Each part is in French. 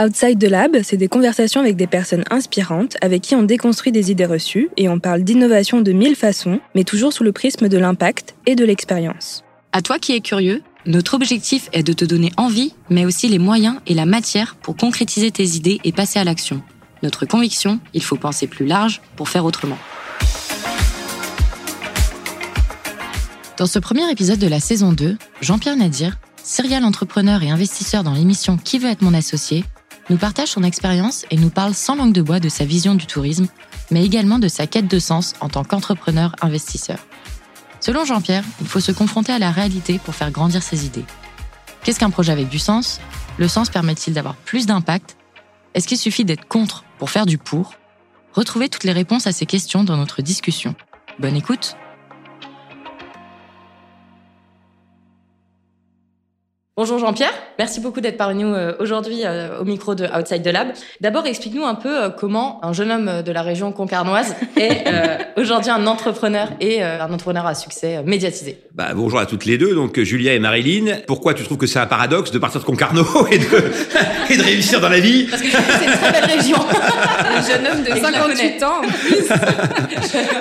Outside the Lab, c'est des conversations avec des personnes inspirantes avec qui on déconstruit des idées reçues et on parle d'innovation de mille façons, mais toujours sous le prisme de l'impact et de l'expérience. À toi qui es curieux, notre objectif est de te donner envie, mais aussi les moyens et la matière pour concrétiser tes idées et passer à l'action. Notre conviction, il faut penser plus large pour faire autrement. Dans ce premier épisode de la saison 2, Jean-Pierre Nadir, serial entrepreneur et investisseur dans l'émission Qui veut être mon associé, nous partage son expérience et nous parle sans langue de bois de sa vision du tourisme, mais également de sa quête de sens en tant qu'entrepreneur investisseur. Selon Jean-Pierre, il faut se confronter à la réalité pour faire grandir ses idées. Qu'est-ce qu'un projet avec du sens? Le sens permet-il d'avoir plus d'impact? Est-ce qu'il suffit d'être contre pour faire du pour? Retrouvez toutes les réponses à ces questions dans notre discussion. Bonne écoute Bonjour Jean-Pierre, merci beaucoup d'être parmi nous euh, aujourd'hui euh, au micro de Outside the Lab. D'abord, explique-nous un peu euh, comment un jeune homme de la région concarnoise est aujourd'hui un entrepreneur et un entrepreneur à succès médiatisé. Bah, bonjour à toutes les deux, donc Julia et Marilyn. Pourquoi tu trouves que c'est un paradoxe de partir de Concarneau et de, et de réussir dans la vie? Parce que c'est une très belle région. un jeune homme de 58 ans en plus.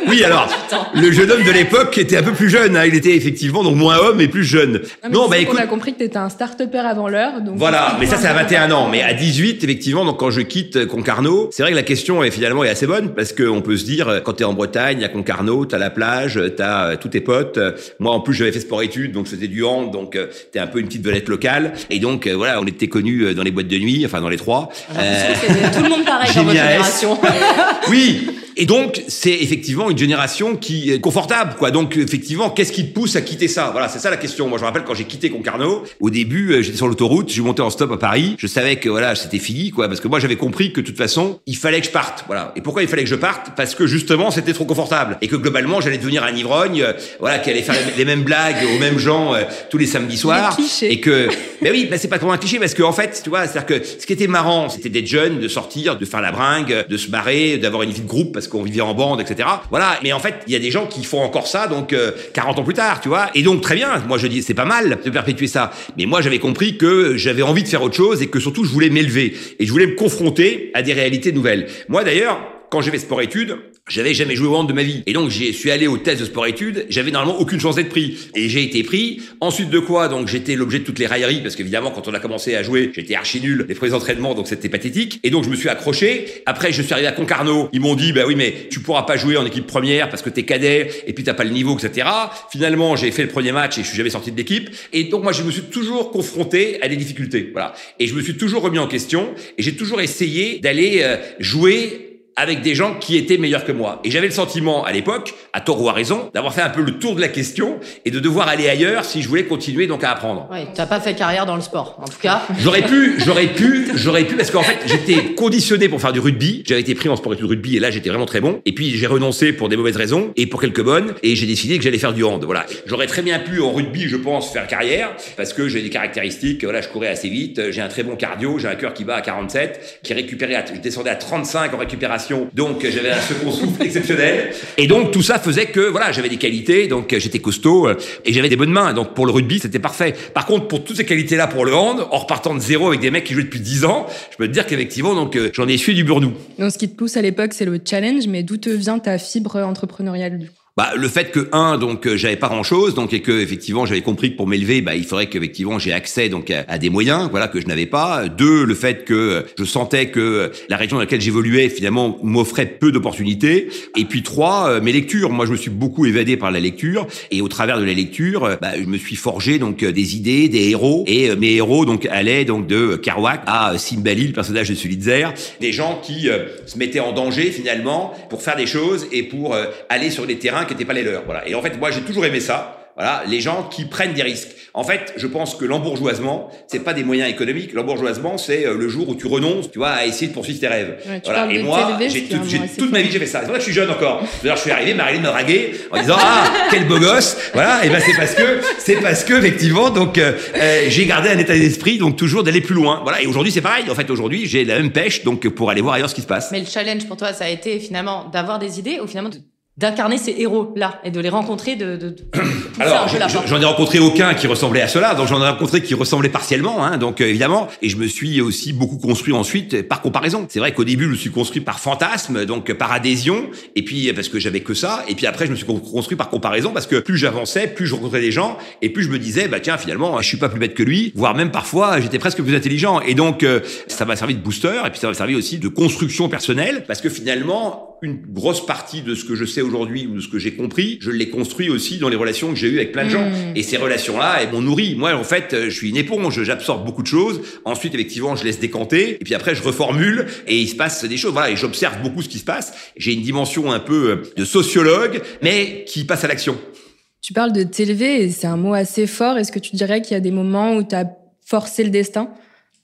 oui, alors, le jeune homme de l'époque était un peu plus jeune. Hein. Il était effectivement donc moins homme et plus jeune. Non, bah écoute... On a compris que tu étais un start-upper avant l'heure. Voilà, mais ça c'est à 21 ans. Mais à 18, effectivement, donc quand je quitte Concarneau, c'est vrai que la question est finalement est assez bonne parce qu'on peut se dire, quand t'es en Bretagne, à Concarneau, t'as la plage, t'as euh, tous tes potes. Moi en plus j'avais fait sport-études, donc je faisais du hand, donc euh, t'es un peu une petite vedette locale. Et donc euh, voilà, on était connus dans les boîtes de nuit, enfin dans les trois. tout le monde pareil dans votre génération. oui, et donc, c'est effectivement une génération qui est confortable, quoi. Donc, effectivement, qu'est-ce qui te pousse à quitter ça? Voilà, c'est ça la question. Moi, je me rappelle quand j'ai quitté Concarneau, au début, euh, j'étais sur l'autoroute, j'ai monté en stop à Paris. Je savais que voilà, c'était fini, quoi, parce que moi, j'avais compris que de toute façon, il fallait que je parte. Voilà. Et pourquoi il fallait que je parte? Parce que justement, c'était trop confortable et que globalement, j'allais devenir un ivrogne, euh, voilà, qui allait faire les mêmes blagues aux mêmes gens euh, tous les samedis soirs. Et que, mais oui, bah, c'est pas trop un cliché parce que en fait, tu vois, c'est-à-dire que ce qui était marrant, c'était d'être jeune, de sortir, de faire la bringue, de se marrer, d'avoir une vie de groupe parce qu'on vivait en bande etc. Voilà. Mais en fait, il y a des gens qui font encore ça, donc 40 euh, ans plus tard, tu vois. Et donc très bien. Moi, je dis c'est pas mal de perpétuer ça. Mais moi, j'avais compris que j'avais envie de faire autre chose et que surtout, je voulais m'élever et je voulais me confronter à des réalités nouvelles. Moi, d'ailleurs, quand j'ai fait sport-études, j'avais jamais joué au hand de ma vie. Et donc, j'y suis allé au test de sport-études. J'avais normalement aucune chance d'être pris. Et j'ai été pris. Ensuite de quoi, donc, j'étais l'objet de toutes les railleries. Parce qu'évidemment, quand on a commencé à jouer, j'étais archi nul. Les premiers entraînements, donc c'était pathétique. Et donc, je me suis accroché. Après, je suis arrivé à Concarneau. Ils m'ont dit, bah oui, mais tu pourras pas jouer en équipe première parce que t'es cadet. Et puis, t'as pas le niveau, etc. Finalement, j'ai fait le premier match et je suis jamais sorti de l'équipe. Et donc, moi, je me suis toujours confronté à des difficultés. Voilà. Et je me suis toujours remis en question. Et j'ai toujours essayé d'aller euh, jouer avec des gens qui étaient meilleurs que moi. Et j'avais le sentiment, à l'époque, à tort ou à raison, d'avoir fait un peu le tour de la question et de devoir aller ailleurs si je voulais continuer donc à apprendre. Oui, tu n'as pas fait carrière dans le sport, en tout cas. J'aurais pu, j'aurais pu, j'aurais pu, parce qu'en fait, j'étais conditionné pour faire du rugby. J'avais été pris en sport et de rugby et là, j'étais vraiment très bon. Et puis, j'ai renoncé pour des mauvaises raisons et pour quelques bonnes et j'ai décidé que j'allais faire du hand. Voilà. J'aurais très bien pu, en rugby, je pense, faire carrière parce que j'ai des caractéristiques, voilà, je courais assez vite, j'ai un très bon cardio, j'ai un cœur qui bat à 47, qui récupérait, à, je descendais à 35 en récupération donc j'avais un second souffle exceptionnel. Et donc tout ça faisait que voilà, j'avais des qualités, donc j'étais costaud euh, et j'avais des bonnes mains. Donc pour le rugby, c'était parfait. Par contre, pour toutes ces qualités-là pour le hand, en repartant de zéro avec des mecs qui jouaient depuis 10 ans, je peux te dire qu'effectivement, donc euh, j'en ai essuyé du burnou. Donc ce qui te pousse à l'époque, c'est le challenge, mais d'où te vient ta fibre entrepreneuriale du coup? Bah, le fait que un donc euh, j'avais pas grand chose donc et que effectivement j'avais compris que pour m'élever bah il faudrait qu'effectivement j'ai accès donc à, des moyens voilà que je n'avais pas. Deux le fait que je sentais que la région dans laquelle j'évoluais finalement m'offrait peu d'opportunités. Et puis trois euh, mes lectures. Moi je me suis beaucoup évadé par la lecture. Et au travers de la lecture bah, je me suis forgé donc des idées des héros. Et mes héros donc allaient donc de Kerouac à Simbali le personnage de Sulitzer. Des gens qui se mettaient en danger finalement pour faire des choses et pour aller sur les terrains qui n'étaient pas les leurs. Voilà. Et en fait, moi, j'ai toujours aimé ça. Voilà, les gens qui prennent des risques. En fait, je pense que l'embourgeoisement, c'est pas des moyens économiques. L'embourgeoisement, c'est euh, le jour où tu renonces, tu vois, à essayer de poursuivre tes rêves. voilà. Et moi, j'ai toute ma vie, j'ai fait ça. C'est vrai que je suis jeune encore. D'ailleurs, je suis arrivé, Marilyn me draguait en disant ah quel beau gosse. Voilà. Et ben c'est parce que c'est parce que effectivement, donc euh, euh, j'ai gardé un état d'esprit, donc toujours d'aller plus loin. Voilà. Et aujourd'hui, c'est pareil. En fait, aujourd'hui, j'ai la même pêche, donc pour aller voir ailleurs ce qui se passe. Mais le challenge pour toi, ça a été finalement d'avoir des idées ou finalement de d'incarner ces héros-là et de les rencontrer, de, Alors, j'en ai rencontré aucun qui ressemblait à cela, donc j'en ai rencontré qui ressemblaient partiellement, hein, donc euh, évidemment, et je me suis aussi beaucoup construit ensuite par comparaison. C'est vrai qu'au début, je me suis construit par fantasme, donc par adhésion, et puis parce que j'avais que ça, et puis après, je me suis construit par comparaison parce que plus j'avançais, plus je rencontrais des gens, et plus je me disais, bah tiens, finalement, je suis pas plus bête que lui, voire même parfois, j'étais presque plus intelligent, et donc euh, ça m'a servi de booster, et puis ça m'a servi aussi de construction personnelle, parce que finalement, une grosse partie de ce que je sais aujourd'hui ou de ce que j'ai compris, je l'ai construit aussi dans les relations que j'ai eues avec plein de gens. Hmm. Et ces relations-là, elles m'ont nourri. Moi, en fait, je suis une éponge, j'absorbe beaucoup de choses. Ensuite, effectivement, je laisse décanter. Et puis après, je reformule et il se passe des choses. Voilà, et j'observe beaucoup ce qui se passe. J'ai une dimension un peu euh, de sociologue, mais qui passe à l'action. Tu parles de t'élever et c'est un mot assez fort. Est-ce que tu dirais qu'il y a des moments où tu as forcé le destin?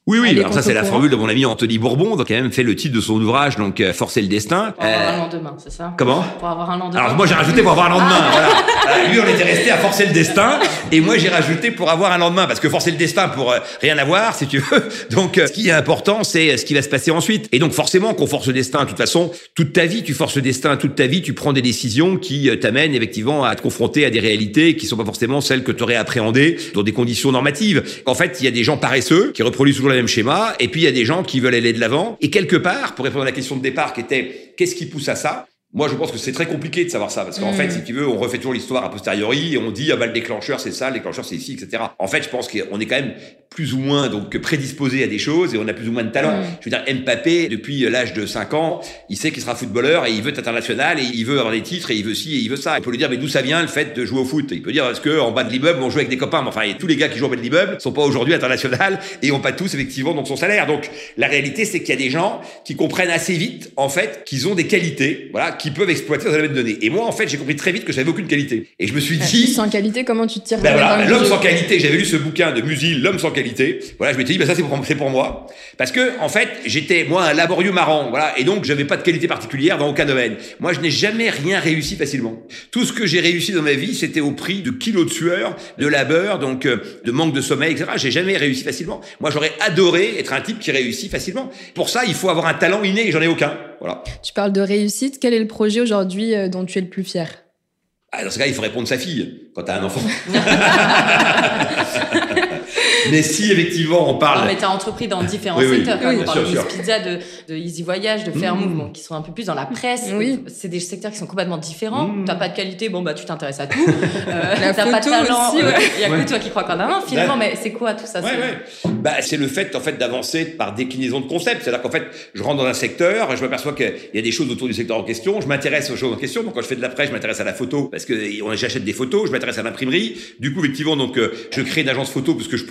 Oui, oui. Alors ça, c'est la formule de mon ami Anthony Bourbon, donc il a même fait le titre de son ouvrage, donc euh, Forcer le destin. Pour avoir un euh, lendemain, c'est ça? Comment? Pour avoir un lendemain. Alors moi, j'ai rajouté pour avoir un lendemain. voilà. Euh, lui, on était resté à forcer le destin, et moi, j'ai rajouté pour avoir un lendemain, parce que forcer le destin pour rien avoir, si tu veux. Donc, ce qui est important, c'est ce qui va se passer ensuite. Et donc, forcément, qu'on force le destin, de toute façon, toute ta vie, tu forces le destin, toute ta vie, tu prends des décisions qui t'amènent effectivement à te confronter à des réalités qui sont pas forcément celles que tu aurais appréhendées dans des conditions normatives. En fait, il y a des gens paresseux qui reproduisent toujours le même schéma, et puis il y a des gens qui veulent aller de l'avant. Et quelque part, pour répondre à la question de départ qui était qu'est-ce qui pousse à ça? Moi, je pense que c'est très compliqué de savoir ça, parce qu'en mm. fait, si tu veux, on refait toujours l'histoire a posteriori, et on dit, ah bah, le déclencheur, c'est ça, le déclencheur, c'est ici, etc. En fait, je pense qu'on est quand même plus ou moins donc prédisposé à des choses, et on a plus ou moins de talent. Mm. Je veux dire, Mbappé, depuis l'âge de 5 ans, il sait qu'il sera footballeur, et il veut être international, et il veut avoir des titres, et il veut ci, et il veut ça. Il peut lui dire, mais d'où ça vient le fait de jouer au foot? Il peut dire, est-ce que en bas de l'immeuble, on joue avec des copains? Enfin, tous les gars qui jouent en bas de l'immeuble sont pas aujourd'hui international, et ont pas tous, effectivement, donc son salaire. Donc, la réalité, c'est qu'il y a des gens qui comprennent assez vite, en fait, qu'ils ont des qualités, voilà, qui peuvent exploiter donner. Et moi, en fait, j'ai compris très vite que j'avais aucune qualité. Et je me suis dit. Sans qualité, comment tu te tires ben voilà, L'homme sans qualité. J'avais lu ce bouquin de Musil, L'homme sans qualité. Voilà, je m'étais dit, bah ça, c'est pour, pour moi. Parce que, en fait, j'étais, moi, un laborieux marrant. Voilà. Et donc, j'avais pas de qualité particulière dans aucun domaine. Moi, je n'ai jamais rien réussi facilement. Tout ce que j'ai réussi dans ma vie, c'était au prix de kilos de sueur, de labeur, donc, euh, de manque de sommeil, etc. J'ai jamais réussi facilement. Moi, j'aurais adoré être un type qui réussit facilement. Pour ça, il faut avoir un talent inné et j'en ai aucun. Voilà. Tu parles de réussite. Quel est le projet aujourd'hui euh, dont tu es le plus fier? Ah, Dans ce cas, il faut répondre sa fille quand tu as un enfant. mais si effectivement on parle. Non, mais tu as entrepris dans différents secteurs. Oui, on parle de Pizza, de, de, Easy Voyage, de Fair Move, qui sont un peu plus dans la presse. Oui. C'est des secteurs qui sont complètement différents. Tu mmh. T'as pas de qualité, bon bah tu t'intéresses à tout. Euh, t'as pas de talent. Il y a que toi qui crois qu'en a un finalement. Mais c'est quoi tout ça? Bah c'est le fait en fait d'avancer par déclinaison de concepts. C'est-à-dire qu'en fait je rentre dans un secteur, je m'aperçois qu'il y a des choses autour du secteur en question. Je m'intéresse aux choses en question. Donc quand je fais de la presse, je m'intéresse à la photo parce que j'achète des photos. Je m'intéresse à l'imprimerie. Du coup effectivement donc euh, je crée une agence photo parce que je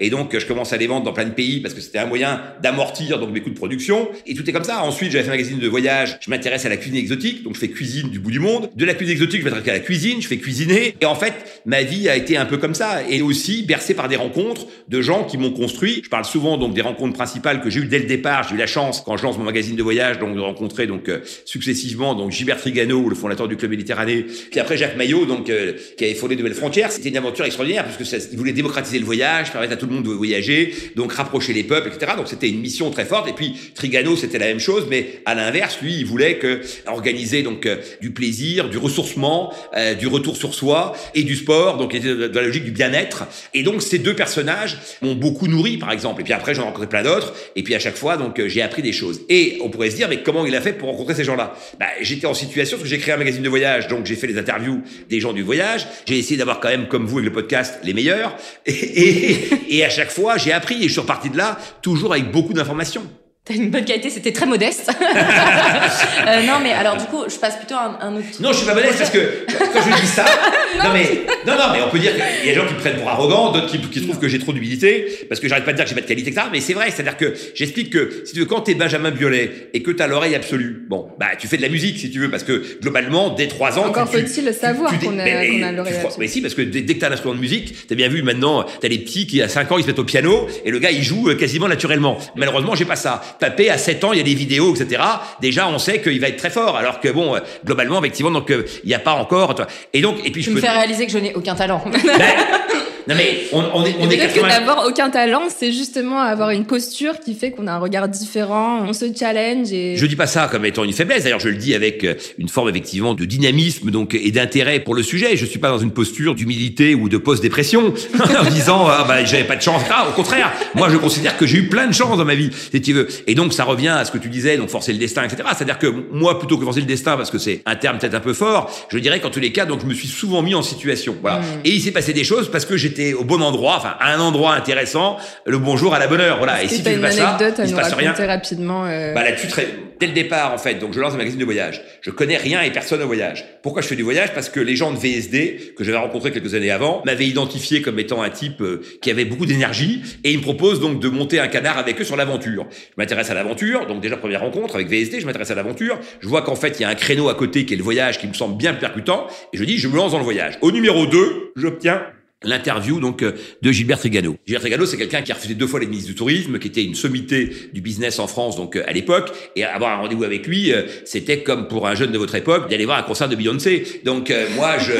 et donc je commence à les vendre dans plein de pays parce que c'était un moyen d'amortir donc mes coûts de production. Et tout est comme ça. Ensuite, j'avais fait un magazine de voyage. Je m'intéresse à la cuisine exotique, donc je fais cuisine du bout du monde. De la cuisine exotique, je m'intéresse à la cuisine, je fais cuisiner. Et en fait, ma vie a été un peu comme ça, et aussi bercée par des rencontres de gens qui m'ont construit. Je parle souvent donc des rencontres principales que j'ai eues dès le départ. J'ai eu la chance quand je lance mon magazine de voyage de rencontrer donc euh, successivement donc Gilbert Trigano, le fondateur du club Méditerranée, puis après Jacques Maillot donc euh, qui avait fondé Nouvelles Frontières. C'était une aventure extraordinaire parce ça, voulait démocratiser le voyage, permettre à tout le monde de voyager, donc rapprocher les peuples, etc. Donc c'était une mission très forte. Et puis Trigano, c'était la même chose, mais à l'inverse, lui, il voulait que organiser donc euh, du plaisir, du ressourcement, euh, du retour sur soi et du sport. Donc il était dans la logique du bien-être. Et donc ces deux personnages m'ont beaucoup nourri, par exemple. Et puis après, j'en rencontré plein d'autres. Et puis à chaque fois, donc euh, j'ai appris des choses. Et on pourrait se dire, mais comment il a fait pour rencontrer ces gens-là? Bah, J'étais en situation parce que j'ai créé un magazine de voyage, donc j'ai fait les interviews des gens du voyage. J'ai essayé d'avoir quand même, comme vous avec le podcast, les meilleurs. Et, et, et à chaque fois, j'ai appris et je suis reparti de là toujours avec beaucoup d'informations. T'as une bonne qualité, c'était très modeste. euh, non, mais alors du coup, je passe plutôt un, un autre. Non, je suis pas modeste parce que quand je dis ça, non, mais non, non, mais on peut dire qu'il y a des gens qui me prennent pour arrogant, d'autres qui, qui, trouvent que j'ai trop d'humilité, parce que j'arrête pas de dire que j'ai pas de qualité, etc. Mais c'est vrai, c'est-à-dire que j'explique que si tu veux, quand t'es Benjamin Biolay et que t'as l'oreille absolue, bon, bah tu fais de la musique si tu veux, parce que globalement, dès 3 ans, encore faut-il le savoir qu'on a, qu a l'oreille absolue. Mais si, parce que dès, que t'as un instrument de musique, t'as bien vu maintenant, t'as les petits qui à 5 ans ils se mettent au piano et le gars il joue euh, quasiment naturellement. Malheureusement, j'ai pas ça. Papé à 7 ans il y a des vidéos, etc. Déjà, on sait qu'il va être très fort. Alors que bon, euh, globalement, effectivement, donc euh, il n'y a pas encore. Et donc, et puis je me fais réaliser que je n'ai aucun talent. Non mais on, on est, on est peut-être que d'avoir aucun talent, c'est justement avoir une posture qui fait qu'on a un regard différent, on se challenge et. Je dis pas ça comme étant une faiblesse. D'ailleurs, je le dis avec euh, une forme effectivement de dynamisme donc et d'intérêt pour le sujet. Je suis pas dans une posture d'humilité ou de post-dépression en disant ah bah j'avais pas de chance. Ah, au contraire, moi je considère que j'ai eu plein de chance dans ma vie, si tu veux. Et donc ça revient à ce que tu disais, donc forcer le destin, etc. C'est-à-dire que moi plutôt que forcer le destin, parce que c'est un terme peut-être un peu fort, je dirais qu'en tous les cas, donc je me suis souvent mis en situation. Voilà. Mm. Et il s'est passé des choses parce que j'étais au bon endroit, enfin à un endroit intéressant, le bonjour à la bonne heure. Voilà. Et si tu fais pas ça, il se passe rien. rapidement. Euh... Bah là-dessus, très... dès le départ en fait, donc je lance un magazine de voyage. Je connais rien et personne au voyage. Pourquoi je fais du voyage? Parce que les gens de VSD que j'avais rencontrés quelques années avant m'avaient identifié comme étant un type euh, qui avait beaucoup d'énergie et ils me proposent donc de monter un canard avec eux sur l'aventure. Je m'intéresse à l'aventure, donc déjà première rencontre avec VSD, je m'intéresse à l'aventure. Je vois qu'en fait il y a un créneau à côté qui est le voyage qui me semble bien percutant et je dis je me lance dans le voyage. Au numéro 2, j'obtiens l'interview donc euh, de Gilbert Trigano. Gilbert Trigano, c'est quelqu'un qui a refusé deux fois les ministres du tourisme, qui était une sommité du business en France donc euh, à l'époque, et avoir un rendez-vous avec lui, euh, c'était comme pour un jeune de votre époque d'aller voir un concert de Beyoncé. Donc moi, je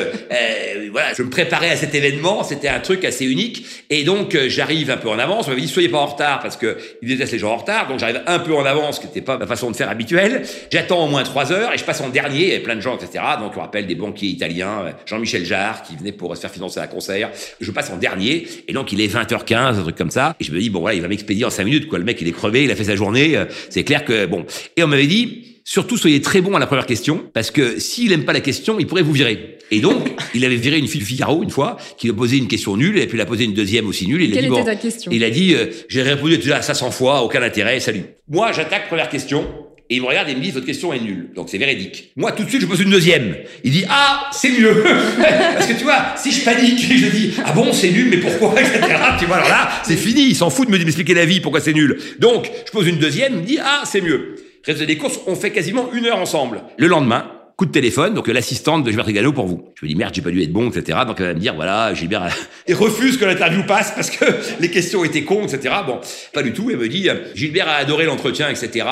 voilà, je me préparais à cet événement, c'était un truc assez unique, et donc j'arrive un peu en avance. On m'avait dit soyez pas en retard parce que il déteste les gens en retard, donc j'arrive un peu en avance, ce qui n'était pas ma façon de faire habituelle. J'attends au moins trois heures et je passe en dernier, il y avait plein de gens, etc. Donc on rappelle des banquiers italiens, Jean-Michel Jarre qui venait pour se faire financer un concert je passe en dernier, et donc il est 20h15, un truc comme ça, et je me dis, bon voilà, il va m'expédier en 5 minutes, quoi. Le mec, il est crevé, il a fait sa journée, euh, c'est clair que, bon. Et on m'avait dit, Surtout, soyez très bon à la première question, parce que s'il aime pas la question, il pourrait vous virer. Et donc, il avait viré une fille de Figaro une fois, qui lui a posé une question nulle, et puis il a posé une deuxième aussi nulle. Il a dit, bon, ta question? Il a dit, euh, j'ai répondu déjà à ça 100 fois, aucun intérêt, salut. Moi, j'attaque première question. Il me regarde et me dit, votre question est nulle. Donc c'est véridique. Moi, tout de suite, je pose une deuxième. Il dit, ah, c'est mieux. Parce que tu vois, si je panique, je dis, ah bon, c'est nul, mais pourquoi, etc. Tu vois, alors là, c'est fini. Il s'en fout de m'expliquer la vie, pourquoi c'est nul. Donc, je pose une deuxième, il me dit, ah, c'est mieux. Résultat des courses, on fait quasiment une heure ensemble. Le lendemain, coup de téléphone, donc l'assistante de Gilbert Trigano pour vous. Je me dis merde, j'ai pas dû être bon, etc. Donc elle va me dire voilà, Gilbert il refuse que l'interview passe parce que les questions étaient cons, etc. Bon, pas du tout. Elle me dit Gilbert a adoré l'entretien, etc.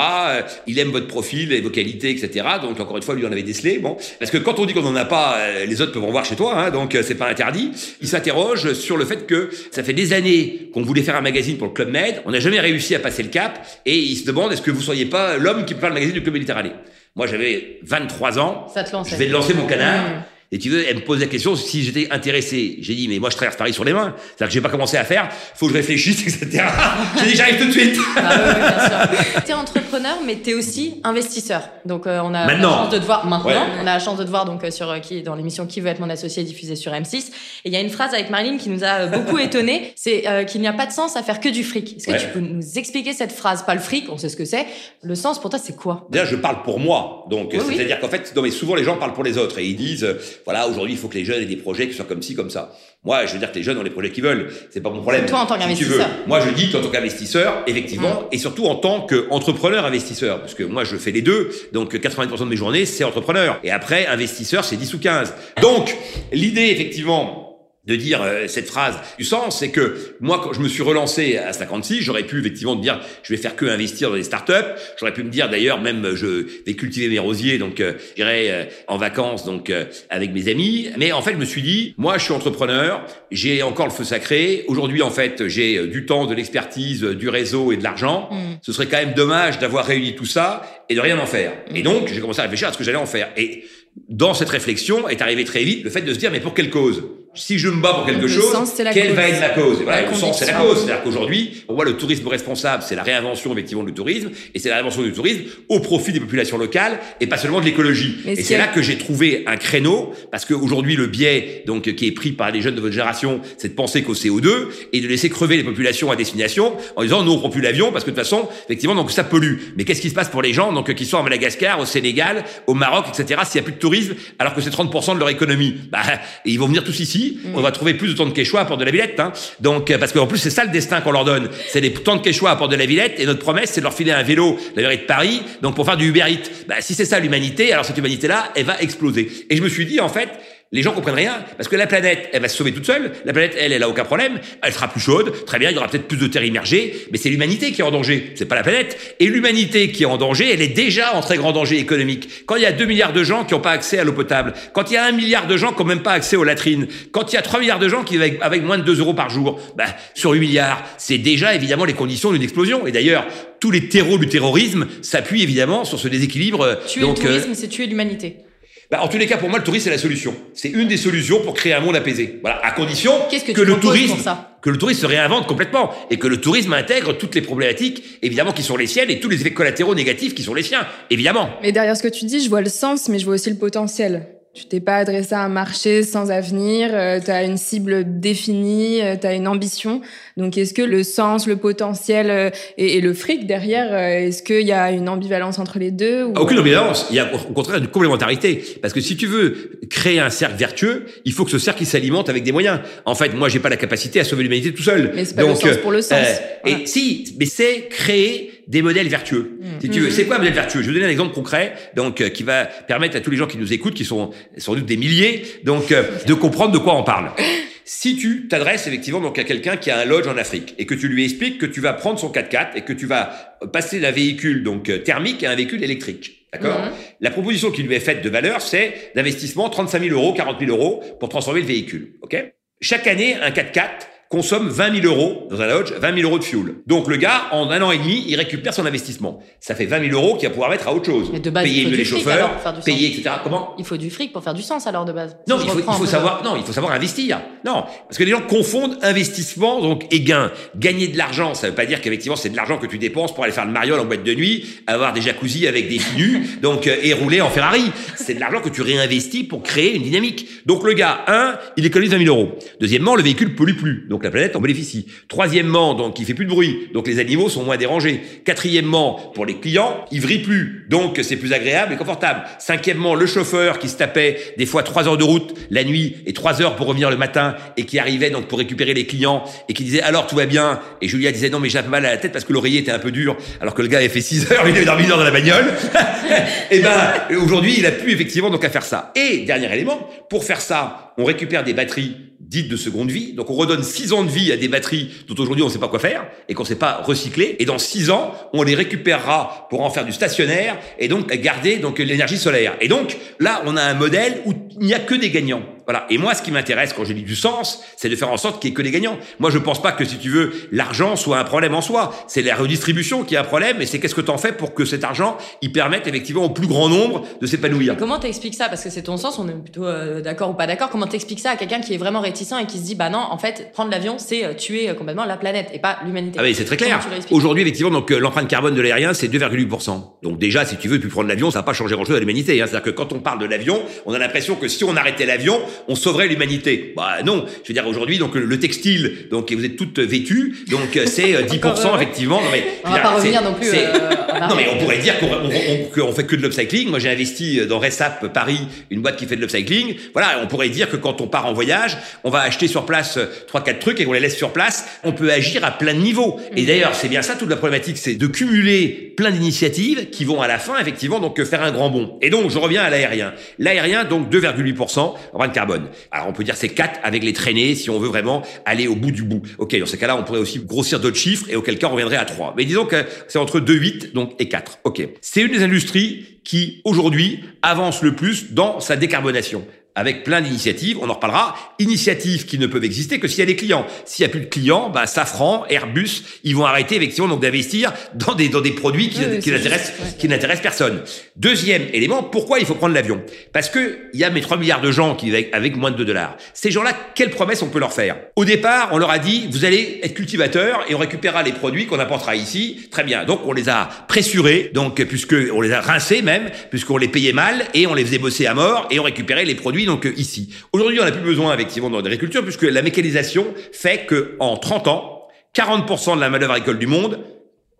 Il aime votre profil et vos qualités, etc. Donc encore une fois, lui en avait décelé. Bon, parce que quand on dit qu'on en a pas, euh, les autres peuvent en voir chez toi, hein, donc euh, c'est pas interdit. Il s'interroge sur le fait que ça fait des années qu'on voulait faire un magazine pour le Club Med, on n'a jamais réussi à passer le cap, et il se demande est-ce que vous seriez pas l'homme qui peut faire le magazine du Club Méditerranée? Moi, j'avais 23 ans. Ça te. Je vais lancer mon canard. Et tu veux, elle me pose la question si j'étais intéressé. J'ai dit, mais moi, je traverse Paris sur les mains. C'est-à-dire que j'ai pas commencé à faire. Faut que je réfléchisse, etc. j'ai dit, j'arrive tout de suite. Ah ouais, bien sûr. T'es entrepreneur, mais t'es aussi investisseur. Donc, euh, on a la chance de te voir maintenant. On a la chance de te voir donc euh, sur euh, qui dans l'émission Qui veut être mon associé diffusée sur M6. Et il y a une phrase avec Marilyn qui nous a beaucoup étonné. C'est qu'il n'y a pas de sens à faire que du fric. Est-ce que tu peux nous expliquer cette phrase? Pas le fric, on sait ce que c'est. Le sens pour toi, c'est quoi? Déjà, je parle pour moi. Donc, c'est-à-dire qu'en fait, non, mais souvent les gens parlent pour les autres et ils disent, voilà, aujourd'hui, il faut que les jeunes aient des projets qui soient comme ci, comme ça. Moi, je veux dire que les jeunes ont les projets qu'ils veulent. C'est pas mon problème. Toi, en tant qu'investisseur. Moi, je dis qu'en tant qu'investisseur, effectivement, mmh. et surtout en tant qu'entrepreneur investisseur. Parce que moi, je fais les deux. Donc, 80% de mes journées, c'est entrepreneur. Et après, investisseur, c'est 10 ou 15. Donc, l'idée, effectivement, de dire euh, cette phrase du sens, c'est que moi, quand je me suis relancé à 56, j'aurais pu effectivement dire, je vais faire que investir dans des startups. J'aurais pu me dire d'ailleurs, même je vais cultiver mes rosiers, donc euh, j'irai euh, en vacances donc euh, avec mes amis. Mais en fait, je me suis dit, moi, je suis entrepreneur, j'ai encore le feu sacré. Aujourd'hui, en fait, j'ai du temps, de l'expertise, du réseau et de l'argent. Mm. Ce serait quand même dommage d'avoir réuni tout ça et de rien en faire. Et mm. donc, j'ai commencé à réfléchir à ce que j'allais en faire. Et dans cette réflexion est arrivé très vite le fait de se dire, mais pour quelle cause? Si je me bats pour quelque chose, quelle va être la cause voilà, Le sens, c'est la cause. C'est-à-dire qu'aujourd'hui, pour moi, le tourisme responsable, c'est la réinvention effectivement du tourisme, et c'est la réinvention du tourisme au profit des populations locales, et pas seulement de l'écologie. Et c'est là que j'ai trouvé un créneau, parce qu'aujourd'hui, le biais donc qui est pris par les jeunes de votre génération, c'est de penser qu'au CO2 et de laisser crever les populations à destination en disant nous on prend plus l'avion parce que de toute façon, effectivement, donc ça pollue. Mais qu'est-ce qui se passe pour les gens donc qui sont à Madagascar, au Sénégal, au Maroc, etc. S'il n'y a plus de tourisme, alors que c'est 30% de leur économie, bah, ils vont venir tous ici on va trouver plus de temps de Quechua à Port de la Villette. Hein. Donc, euh, parce qu'en plus, c'est ça le destin qu'on leur donne. C'est des temps de Quechua à Port de la Villette. Et notre promesse, c'est de leur filer un vélo, la vérité de Paris, donc pour faire du Uber Eats. Bah, si c'est ça l'humanité, alors cette humanité-là, elle va exploser. Et je me suis dit, en fait, Les gens comprennent rien parce que la planète, elle va se sauver toute seule. La planète, elle, elle a aucun problème. Elle sera plus chaude. Très bien, il y aura peut-être plus de terre immergée, mais c'est l'humanité qui est en danger. C'est pas la planète. Et l'humanité qui est en danger, elle est déjà en très grand danger économique. Quand il y a 2 milliards de gens qui n'ont pas accès à l'eau potable, quand il y a un milliard de gens qui n'ont même pas accès aux latrines, quand il y a 3 milliards de gens qui vivent avec, moins de 2 euros par jour, bah, sur 8 milliards, c'est déjà évidemment les conditions d'une explosion. Et d'ailleurs, tous les terreaux du terrorisme s'appuient évidemment sur ce déséquilibre. Tuer Donc, le tourisme, euh, c'est tuer l'humanité. Bah, en tous les cas, pour moi, le tourisme, c'est la solution. C'est une des solutions pour créer un monde apaisé. Voilà, à condition que, le tourisme, que le tourisme se réinvente complètement et que le tourisme intègre toutes les problématiques, évidemment, qui sont les siennes et tous les effets collatéraux négatifs qui sont les siens, évidemment. Mais derrière ce que tu dis, je vois le sens, mais je vois aussi le potentiel. Tu t'es pas adressé à un marché sans avenir, euh, tu as une cible définie, euh, tu as une ambition. Donc est-ce que le sens, le potentiel euh, et, le fric derrière, est-ce qu'il y a une ambivalence entre les deux ou... Aucune ambivalence, il y a au contraire une complémentarité. Parce que si tu veux créer un cercle vertueux, il faut que ce cercle s'alimente avec des moyens. En fait, moi j'ai pas la capacité à sauver l'humanité tout seul. Mais c'est pas Donc, le sens pour le sens. Et si, mais c'est créer des modèles vertueux. Mmh. Si tu veux, c'est quoi un modèle vertueux? Je vais donner un exemple concret, donc euh, qui va permettre à tous les gens qui nous écoutent, qui sont sans doute des milliers, donc euh, de comprendre de quoi on parle. Si tu t'adresses effectivement donc à quelqu'un qui a un lodge en Afrique et que tu lui expliques que tu vas prendre son 4x4 et que tu vas passer d'un véhicule donc euh, thermique à un véhicule électrique. D'accord? Mmh. La proposition qui lui est faite de valeur, c'est d'investissement 35 000 euros, 40 000 euros pour transformer le véhicule. Ok? Chaque année, un 4x4 consomme 20 000 euros dans un lodge, 20 000 euros de fuel. Donc le gars, en un an et demi, il récupère son investissement. Ça fait 20 000 euros qu'il va pouvoir mettre à autre chose. Mais de base, payer les chauffeurs, payer, etc. Comment? Il faut du fric pour faire du sens alors de base. Non, il faut, il faut savoir. Non, il faut savoir investir. Non, parce que les gens confondent investissement donc et gain. Gagner de l'argent, ça veut pas dire qu'effectivement c'est de l'argent que tu dépenses pour aller faire le mariole en boîte de nuit, avoir des jacuzzi avec des nus, donc euh, et rouler en Ferrari. C'est de l'argent que tu réinvestis pour créer une dynamique. Donc le gars, un, il économise 20 000 euros. Deuxièmement, le véhicule pollue plus, donc la planète en bénéficie. Troisièmement, donc il fait plus de bruit, donc les animaux sont moins dérangés. Quatrièmement, pour les clients, il vrille plus, donc c'est plus agréable et confortable. Cinquièmement, le chauffeur qui se tapait des fois trois heures de route la nuit et trois heures pour revenir le matin et qui arrivait donc pour récupérer les clients et qui disait alors tout va bien? Et Julia disait non mais j'ai mal à la tête parce que l'oreiller était un peu dur alors que le gars avait fait 6 heures, il avait dormi dans la bagnole. et eh ben aujourd'hui il a pu effectivement donc à faire ça. Et dernier élément, pour faire ça, on récupère des batteries dites de seconde vie. Donc on redonne 6 ans de vie à des batteries dont aujourd'hui on ne sait pas quoi faire et qu'on ne sait pas recycler. Et dans 6 ans, on les récupérera pour en faire du stationnaire et donc garder donc l'énergie solaire. Et donc là, on a un modèle où il n'y a que des gagnants. Voilà. Et moi, ce qui m'intéresse quand j'ai dit du sens, c'est de faire en sorte qu'il n'y ait que des gagnants. Moi, je pense pas que si tu veux, l'argent soit un problème en soi. C'est la redistribution qui est un problème, et c'est qu'est-ce que tu en fais pour que cet argent, il permette effectivement au plus grand nombre de s'épanouir. Comment t'expliques ça? Parce que c'est ton sens, on est plutôt euh, d'accord ou pas d'accord. Comment t'expliques ça à quelqu'un qui est vraiment réticent et qui se dit, bah non, en fait, prendre l'avion, c'est euh, tuer euh, complètement la planète et pas l'humanité. Ah oui, c'est très clair. Aujourd'hui, effectivement, donc l'empreinte carbone de l'aérien, c'est 2,8%. Donc déjà, si tu veux, plus prendre l'avion, ça va pas changer grand-chose à l'humanité. Hein. C'est-à-dire que quand on parle de l'avion, on a l'impression que si on arrêtait l'avion, on sauverait l'humanité bah non, je veux dire aujourd'hui donc le, textile, donc vous êtes toutes vêtues, donc c'est 10% euh, effectivement. Non mais on va pas revenir non plus. Euh, non mais on pourrait dire qu'on fait que de l'upcycling. Moi j'ai investi dans Resap Paris, une boîte qui fait de l'upcycling. Voilà, on pourrait dire que quand on part en voyage, on va acheter sur place trois quatre trucs et on les laisse sur place. On peut agir à plein de niveaux. Et mm. d'ailleurs c'est bien ça toute la problématique, c'est de cumuler plein d'initiatives qui vont à la fin effectivement donc faire un grand bond. Et donc je reviens à l'aérien. L'aérien donc 2,8% en de carbone. Alors on peut dire c'est 4 avec les traînées si on veut vraiment aller au bout du bout. Ok, dans ces cas-là, on pourrait aussi grossir d'autres chiffres et auquel cas on reviendrait à 3. Mais disons que c'est entre 2,8 donc et 4. Ok. C'est une des industries qui aujourd'hui avance le plus dans sa décarbonation avec plein d'initiatives, on en reparlera, initiatives qui ne peuvent exister que s'il y a des clients. S'il y a plus de clients, bah, Safran, Airbus, ils vont arrêter effectivement donc d'investir dans des dans des produits qui, qui n'intéressent qui n'intéressent personne. Deuxième élément, pourquoi il faut prendre l'avion? Parce que il y a mes 3 milliards de gens qui avec, avec moins de 2 dollars. Ces gens-là, quelle promesse on peut leur faire? Au départ, on leur a dit vous allez être cultivateurs et on récupérera les produits qu'on apportera ici. Très bien. Donc on les a pressurés, donc puisque on les a rincés même, puisqu'on les payait mal et on les faisait bosser à mort et on récupérait les produits donc euh, ici. Aujourd'hui, on n'a plus besoin effectivement dans l'agriculture puisque la mécanisation fait que en 30 ans, 40% de la main-d'œuvre agricole du monde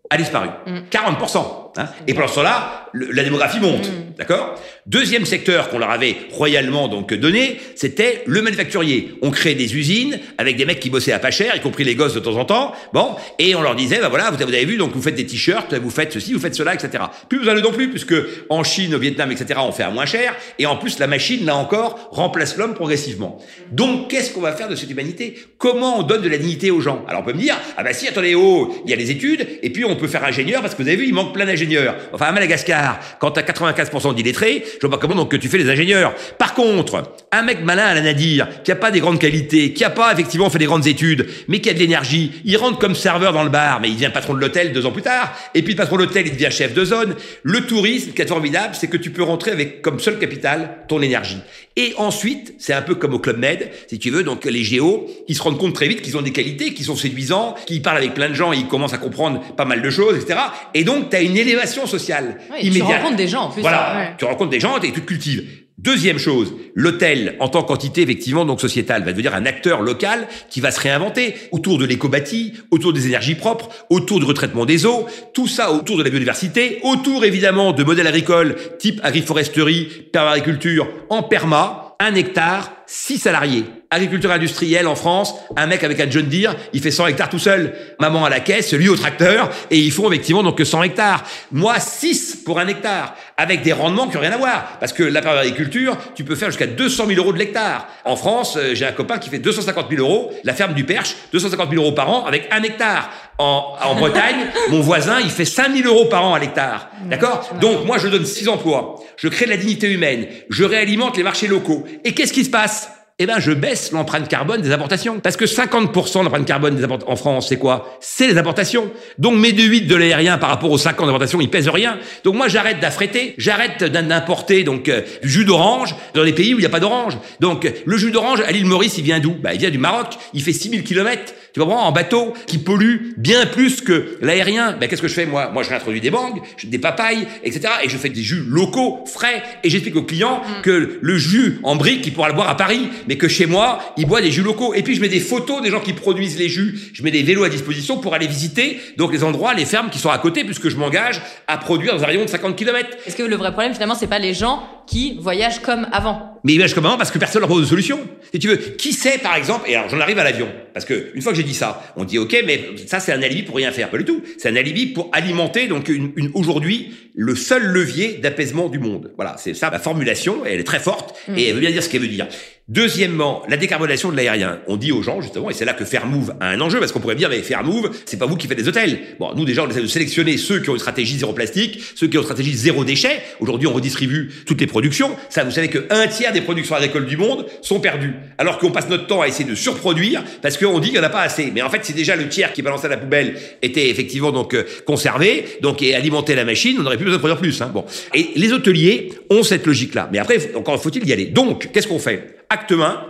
a disparu. 40%. Hein. Et pendant ce temps-là, la démographie monte. Mm. D'accord? Deuxième secteur qu'on leur avait royalement donc donné, c'était le manufacturier. On crée des usines avec des mecs qui bossaient à pas cher, y compris les gosses de temps en temps. Bon, et on leur disait, bah voilà, vous avez vu, donc vous faites des t-shirts, vous faites ceci, vous faites cela, etc. Plus vous allez non plus, puisque en Chine, au Vietnam, etc., on fait à moins cher, et en plus la machine là encore remplace l'homme progressivement. Donc qu'est-ce qu'on va faire de cette humanité? Comment on donne de la dignité aux gens? Alors on peut me dire, ah bah si, attendez, oh, il y a les études, et puis on peut faire ingénieur parce que vous avez vu, il manque plein d'ingénieurs. Enfin à Madagascar, quand t'as 95% d'illettrés, je vois pas comment donc tu fais les ingénieurs. Par contre, un mec malin à la Nadir, qui a pas des grandes qualités, qui a pas effectivement fait des grandes études, mais qui a de l'énergie, il rentre comme serveur dans le bar, mais il devient patron de l'hôtel deux ans plus tard, et puis le patron de l'hôtel, il devient chef de zone. Le tourisme, ce qui est formidable, c'est que tu peux rentrer avec comme seul capital ton énergie. Et ensuite, c'est un peu comme au Club Med, si tu veux, donc les géos, ils se rendent compte très vite qu'ils ont des qualités, qu'ils sont séduisants, qu'ils parlent avec plein de gens, ils commencent à comprendre pas mal de choses, etc. Et donc, tu as une élévation sociale immédiate. Tu rencontres des gens, en plus. Voilà, tu rencontres des gens et tu te cultives. Deuxième chose, l'hôtel en tant qu'entité effectivement donc sociétale va devenir un acteur local qui va se réinventer autour de l'éco-bâti, autour des énergies propres, autour du retraitement des eaux, tout ça autour de la biodiversité, autour évidemment de modèles agricoles type agriforesterie, permariculture en perma, un hectare, six salariés agriculture industrielle en France, un mec avec un John Deere, il fait 100 hectares tout seul. Maman à la caisse, lui au tracteur, et ils font effectivement donc 100 hectares. Moi, 6 pour un hectare, avec des rendements qui n'ont rien à voir. Parce que la agriculture, tu peux faire jusqu'à 200 000 euros de l'hectare. En France, euh, j'ai un copain qui fait 250 000 euros, la ferme du Perche, 250 000 euros par an avec un hectare. En, en Bretagne, mon voisin, il fait 5 000 euros par an à l'hectare. D'accord Donc, moi, je donne 6 emplois. Je crée de la dignité humaine. Je réalimente les marchés locaux. Et qu'est-ce qui se passe? Eh ben, je baisse l'empreinte carbone des importations. Parce que 50% de l'empreinte carbone des en France, c'est quoi? C'est les importations. Donc mes 2,8 de l'aérien par rapport aux 50% d'importation, ils pèsent rien. Donc moi, j'arrête d'affréter, j'arrête d'importer donc euh, du jus d'orange dans les pays où il n'y a pas d'orange. Donc le jus d'orange à l'île Maurice, il vient d'où? Bah, Il vient du Maroc. Il fait 6000 km tu comprends? En bateau, qui pollue bien plus que l'aérien. Ben, qu'est-ce que je fais, moi? Moi, je réintroduis des mangues, des papayes, etc. Et je fais des jus locaux, frais. Et j'explique aux clients mm. que le jus en brique, il pourra le boire à Paris, mais que chez moi, il boit des jus locaux. Et puis, je mets des photos des gens qui produisent les jus. Je mets des vélos à disposition pour aller visiter donc les endroits, les fermes qui sont à côté, puisque je m'engage à produire dans un rayon de 50 km. Est-ce que le vrai problème, finalement, c'est pas les gens qui voyagent comme avant? Mais ils voyagent comme avant parce que personne leur propose de solution. Si tu veux, qui sait, par exemple, et alors j'en arrive à l'avion, parce que une fois que dit ça. On dit ok, mais ça c'est un alibi pour rien faire, pas du tout. C'est un alibi pour alimenter donc une, une aujourd'hui le seul levier d'apaisement du monde. Voilà, c'est ça la formulation. Elle est très forte et mm. elle veut bien dire ce qu'elle veut dire. Deuxièmement, la décarbonation de l'aérien. On dit aux gens, justement, et c'est là que Fairmove a un enjeu, parce qu'on pourrait dire, mais Fairmove, c'est pas vous qui faites des hôtels. Bon, nous, déjà, on essaie de sélectionner ceux qui ont une stratégie zéro plastique, ceux qui ont une stratégie zéro déchet. Aujourd'hui, on redistribue toutes les productions. Ça, vous savez que un tiers des productions agricoles du monde sont perdues. Alors qu'on passe notre temps à essayer de surproduire, parce qu'on dit qu'il n'y en a pas assez. Mais en fait, c'est déjà le tiers qui balançait à la poubelle était effectivement donc euh, conservé, donc et alimentait la machine, on n'aurait plus besoin de produire plus. Hein. Bon. Et les hôteliers ont cette logique-là. Mais après, encore faut-il y aller. Donc, qu'est-ce qu'on fait? Acte 1,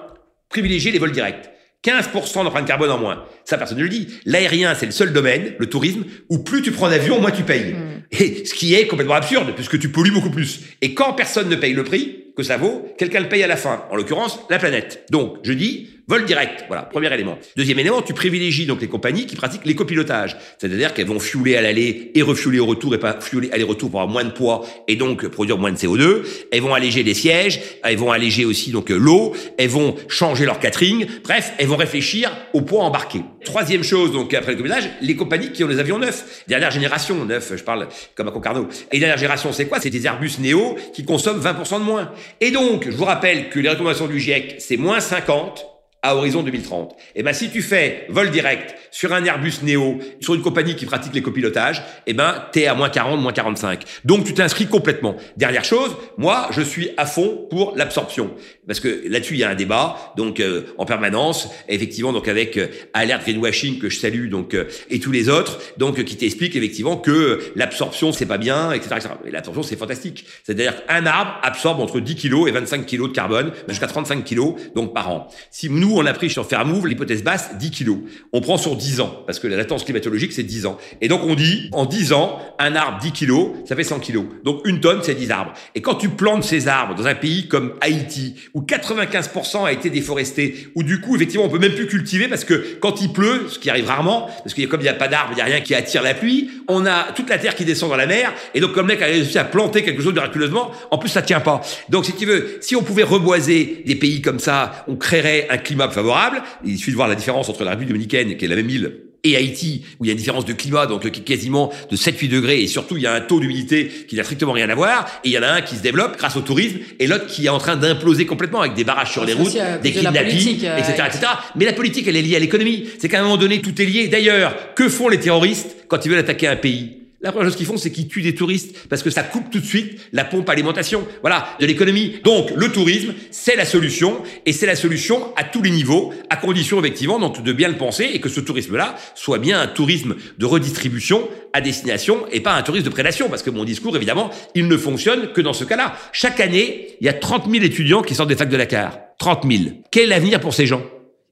privilégier les vols directs. 15% d'empreinte carbone en moins. Ça, personne ne le dit. L'aérien, c'est le seul domaine, le tourisme, où plus tu prends d'avion, moins tu payes. Hmm. Et ce qui est complètement absurde, puisque tu pollues beaucoup plus. Et quand personne ne paye le prix que ça vaut, quelqu'un le paye à la fin. En l'occurrence, la planète. Donc, je dis, Vol direct, voilà, premier élément. Deuxième élément, tu privilégies donc les compagnies qui pratiquent l'écopilotage, c'est-à-dire qu'elles vont fueler à l'aller et refueler au retour et pas fueler aller-retour pour avoir moins de poids et donc produire moins de CO2. Elles vont alléger les sièges, elles vont alléger aussi donc l'eau, elles vont changer leur catering. Bref, elles vont réfléchir au poids embarqué. Troisième chose, donc après l'écopilotage, les compagnies qui ont des avions neufs, dernière génération, neuf, je parle comme à Concarneau. Et dernière génération, c'est quoi? C'est des Airbus Neo qui consomment 20% de moins. Et donc, je vous rappelle que les recommandations du GIEC, c'est moins 50 à horizon 2030. Et eh ben si tu fais vol direct sur un Airbus Neo, sur une compagnie qui pratique les copilotages, et eh ben t'es à moins 40, moins 45. Donc tu t'inscris complètement. Dernière chose, moi je suis à fond pour l'absorption parce que là-dessus il y a un débat donc euh, en permanence effectivement donc avec euh, Alert Greenwashing que je salue donc euh, et tous les autres donc qui t'expliquent effectivement que l'absorption c'est pas bien etc, etc. l'absorption c'est fantastique c'est-à-dire qu'un arbre absorbe entre 10 kg et 25 kg de carbone jusqu'à 35 kg donc par an si nous On a pris sur Fairmove l'hypothèse basse 10 kilos. On prend sur 10 ans, parce que la latence climatologique, c'est 10 ans. Et donc, on dit, en 10 ans, un arbre 10 kilos, ça fait 100 kilos. Donc, une tonne, c'est 10 arbres. Et quand tu plantes ces arbres dans un pays comme Haïti, où 95% a été déforesté, où du coup, effectivement, on peut même plus cultiver parce que quand il pleut, ce qui arrive rarement, parce qu'il comme il n'y a pas d'arbres, il n'y a rien qui attire la pluie, on a toute la terre qui descend dans la mer, et donc comme mec a réussi à planter quelque chose miraculeusement, en plus ça tient pas. Donc si tu veux, si on pouvait reboiser des pays comme ça, on créerait un climat favorable. Il suffit de voir la différence entre la République dominicaine, qui est la même île, et Haïti, où il y a une différence de climat, donc qui est quasiment de 7-8 degrés, et surtout il y a un taux d'humidité qui n'a strictement rien à voir, et il y en a un qui se développe grâce au tourisme, et l'autre qui est en train d'imploser complètement avec des barrages sur les routes, des kidnappings, etc., euh, etc. Mais la politique, elle est liée à l'économie. C'est qu'à un moment donné, tout est lié. D'ailleurs, que font les terroristes quand ils veulent attaquer un pays? La première chose qu'ils font, c'est qu'ils tuent des touristes parce que ça coupe tout de suite la pompe alimentation, voilà, de l'économie. Donc, le tourisme, c'est la solution et c'est la solution à tous les niveaux, à condition effectivement de bien le penser et que ce tourisme-là soit bien un tourisme de redistribution à destination et pas un tourisme de prédation parce que mon discours, évidemment, il ne fonctionne que dans ce cas-là. Chaque année, il y a 30 000 étudiants qui sortent des facs de Dakar. 30 000. Quel est l'avenir pour ces gens?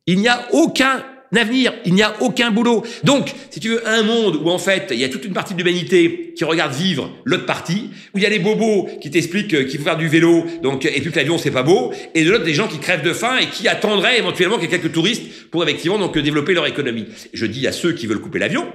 Il n'y a aucun L'avenir, il n'y a aucun boulot. Donc, si tu veux, un monde où en fait, il y a toute une partie de l'humanité qui regarde vivre l'autre partie, où il y a les bobos qui t'expliquent qu'il faut faire du vélo, donc et puis que l'avion c'est pas beau, et de l'autre des gens qui crèvent de faim et qui attendraient éventuellement qu'il y ait quelques touristes pour effectivement donc développer leur économie. Je dis à ceux qui veulent couper l'avion,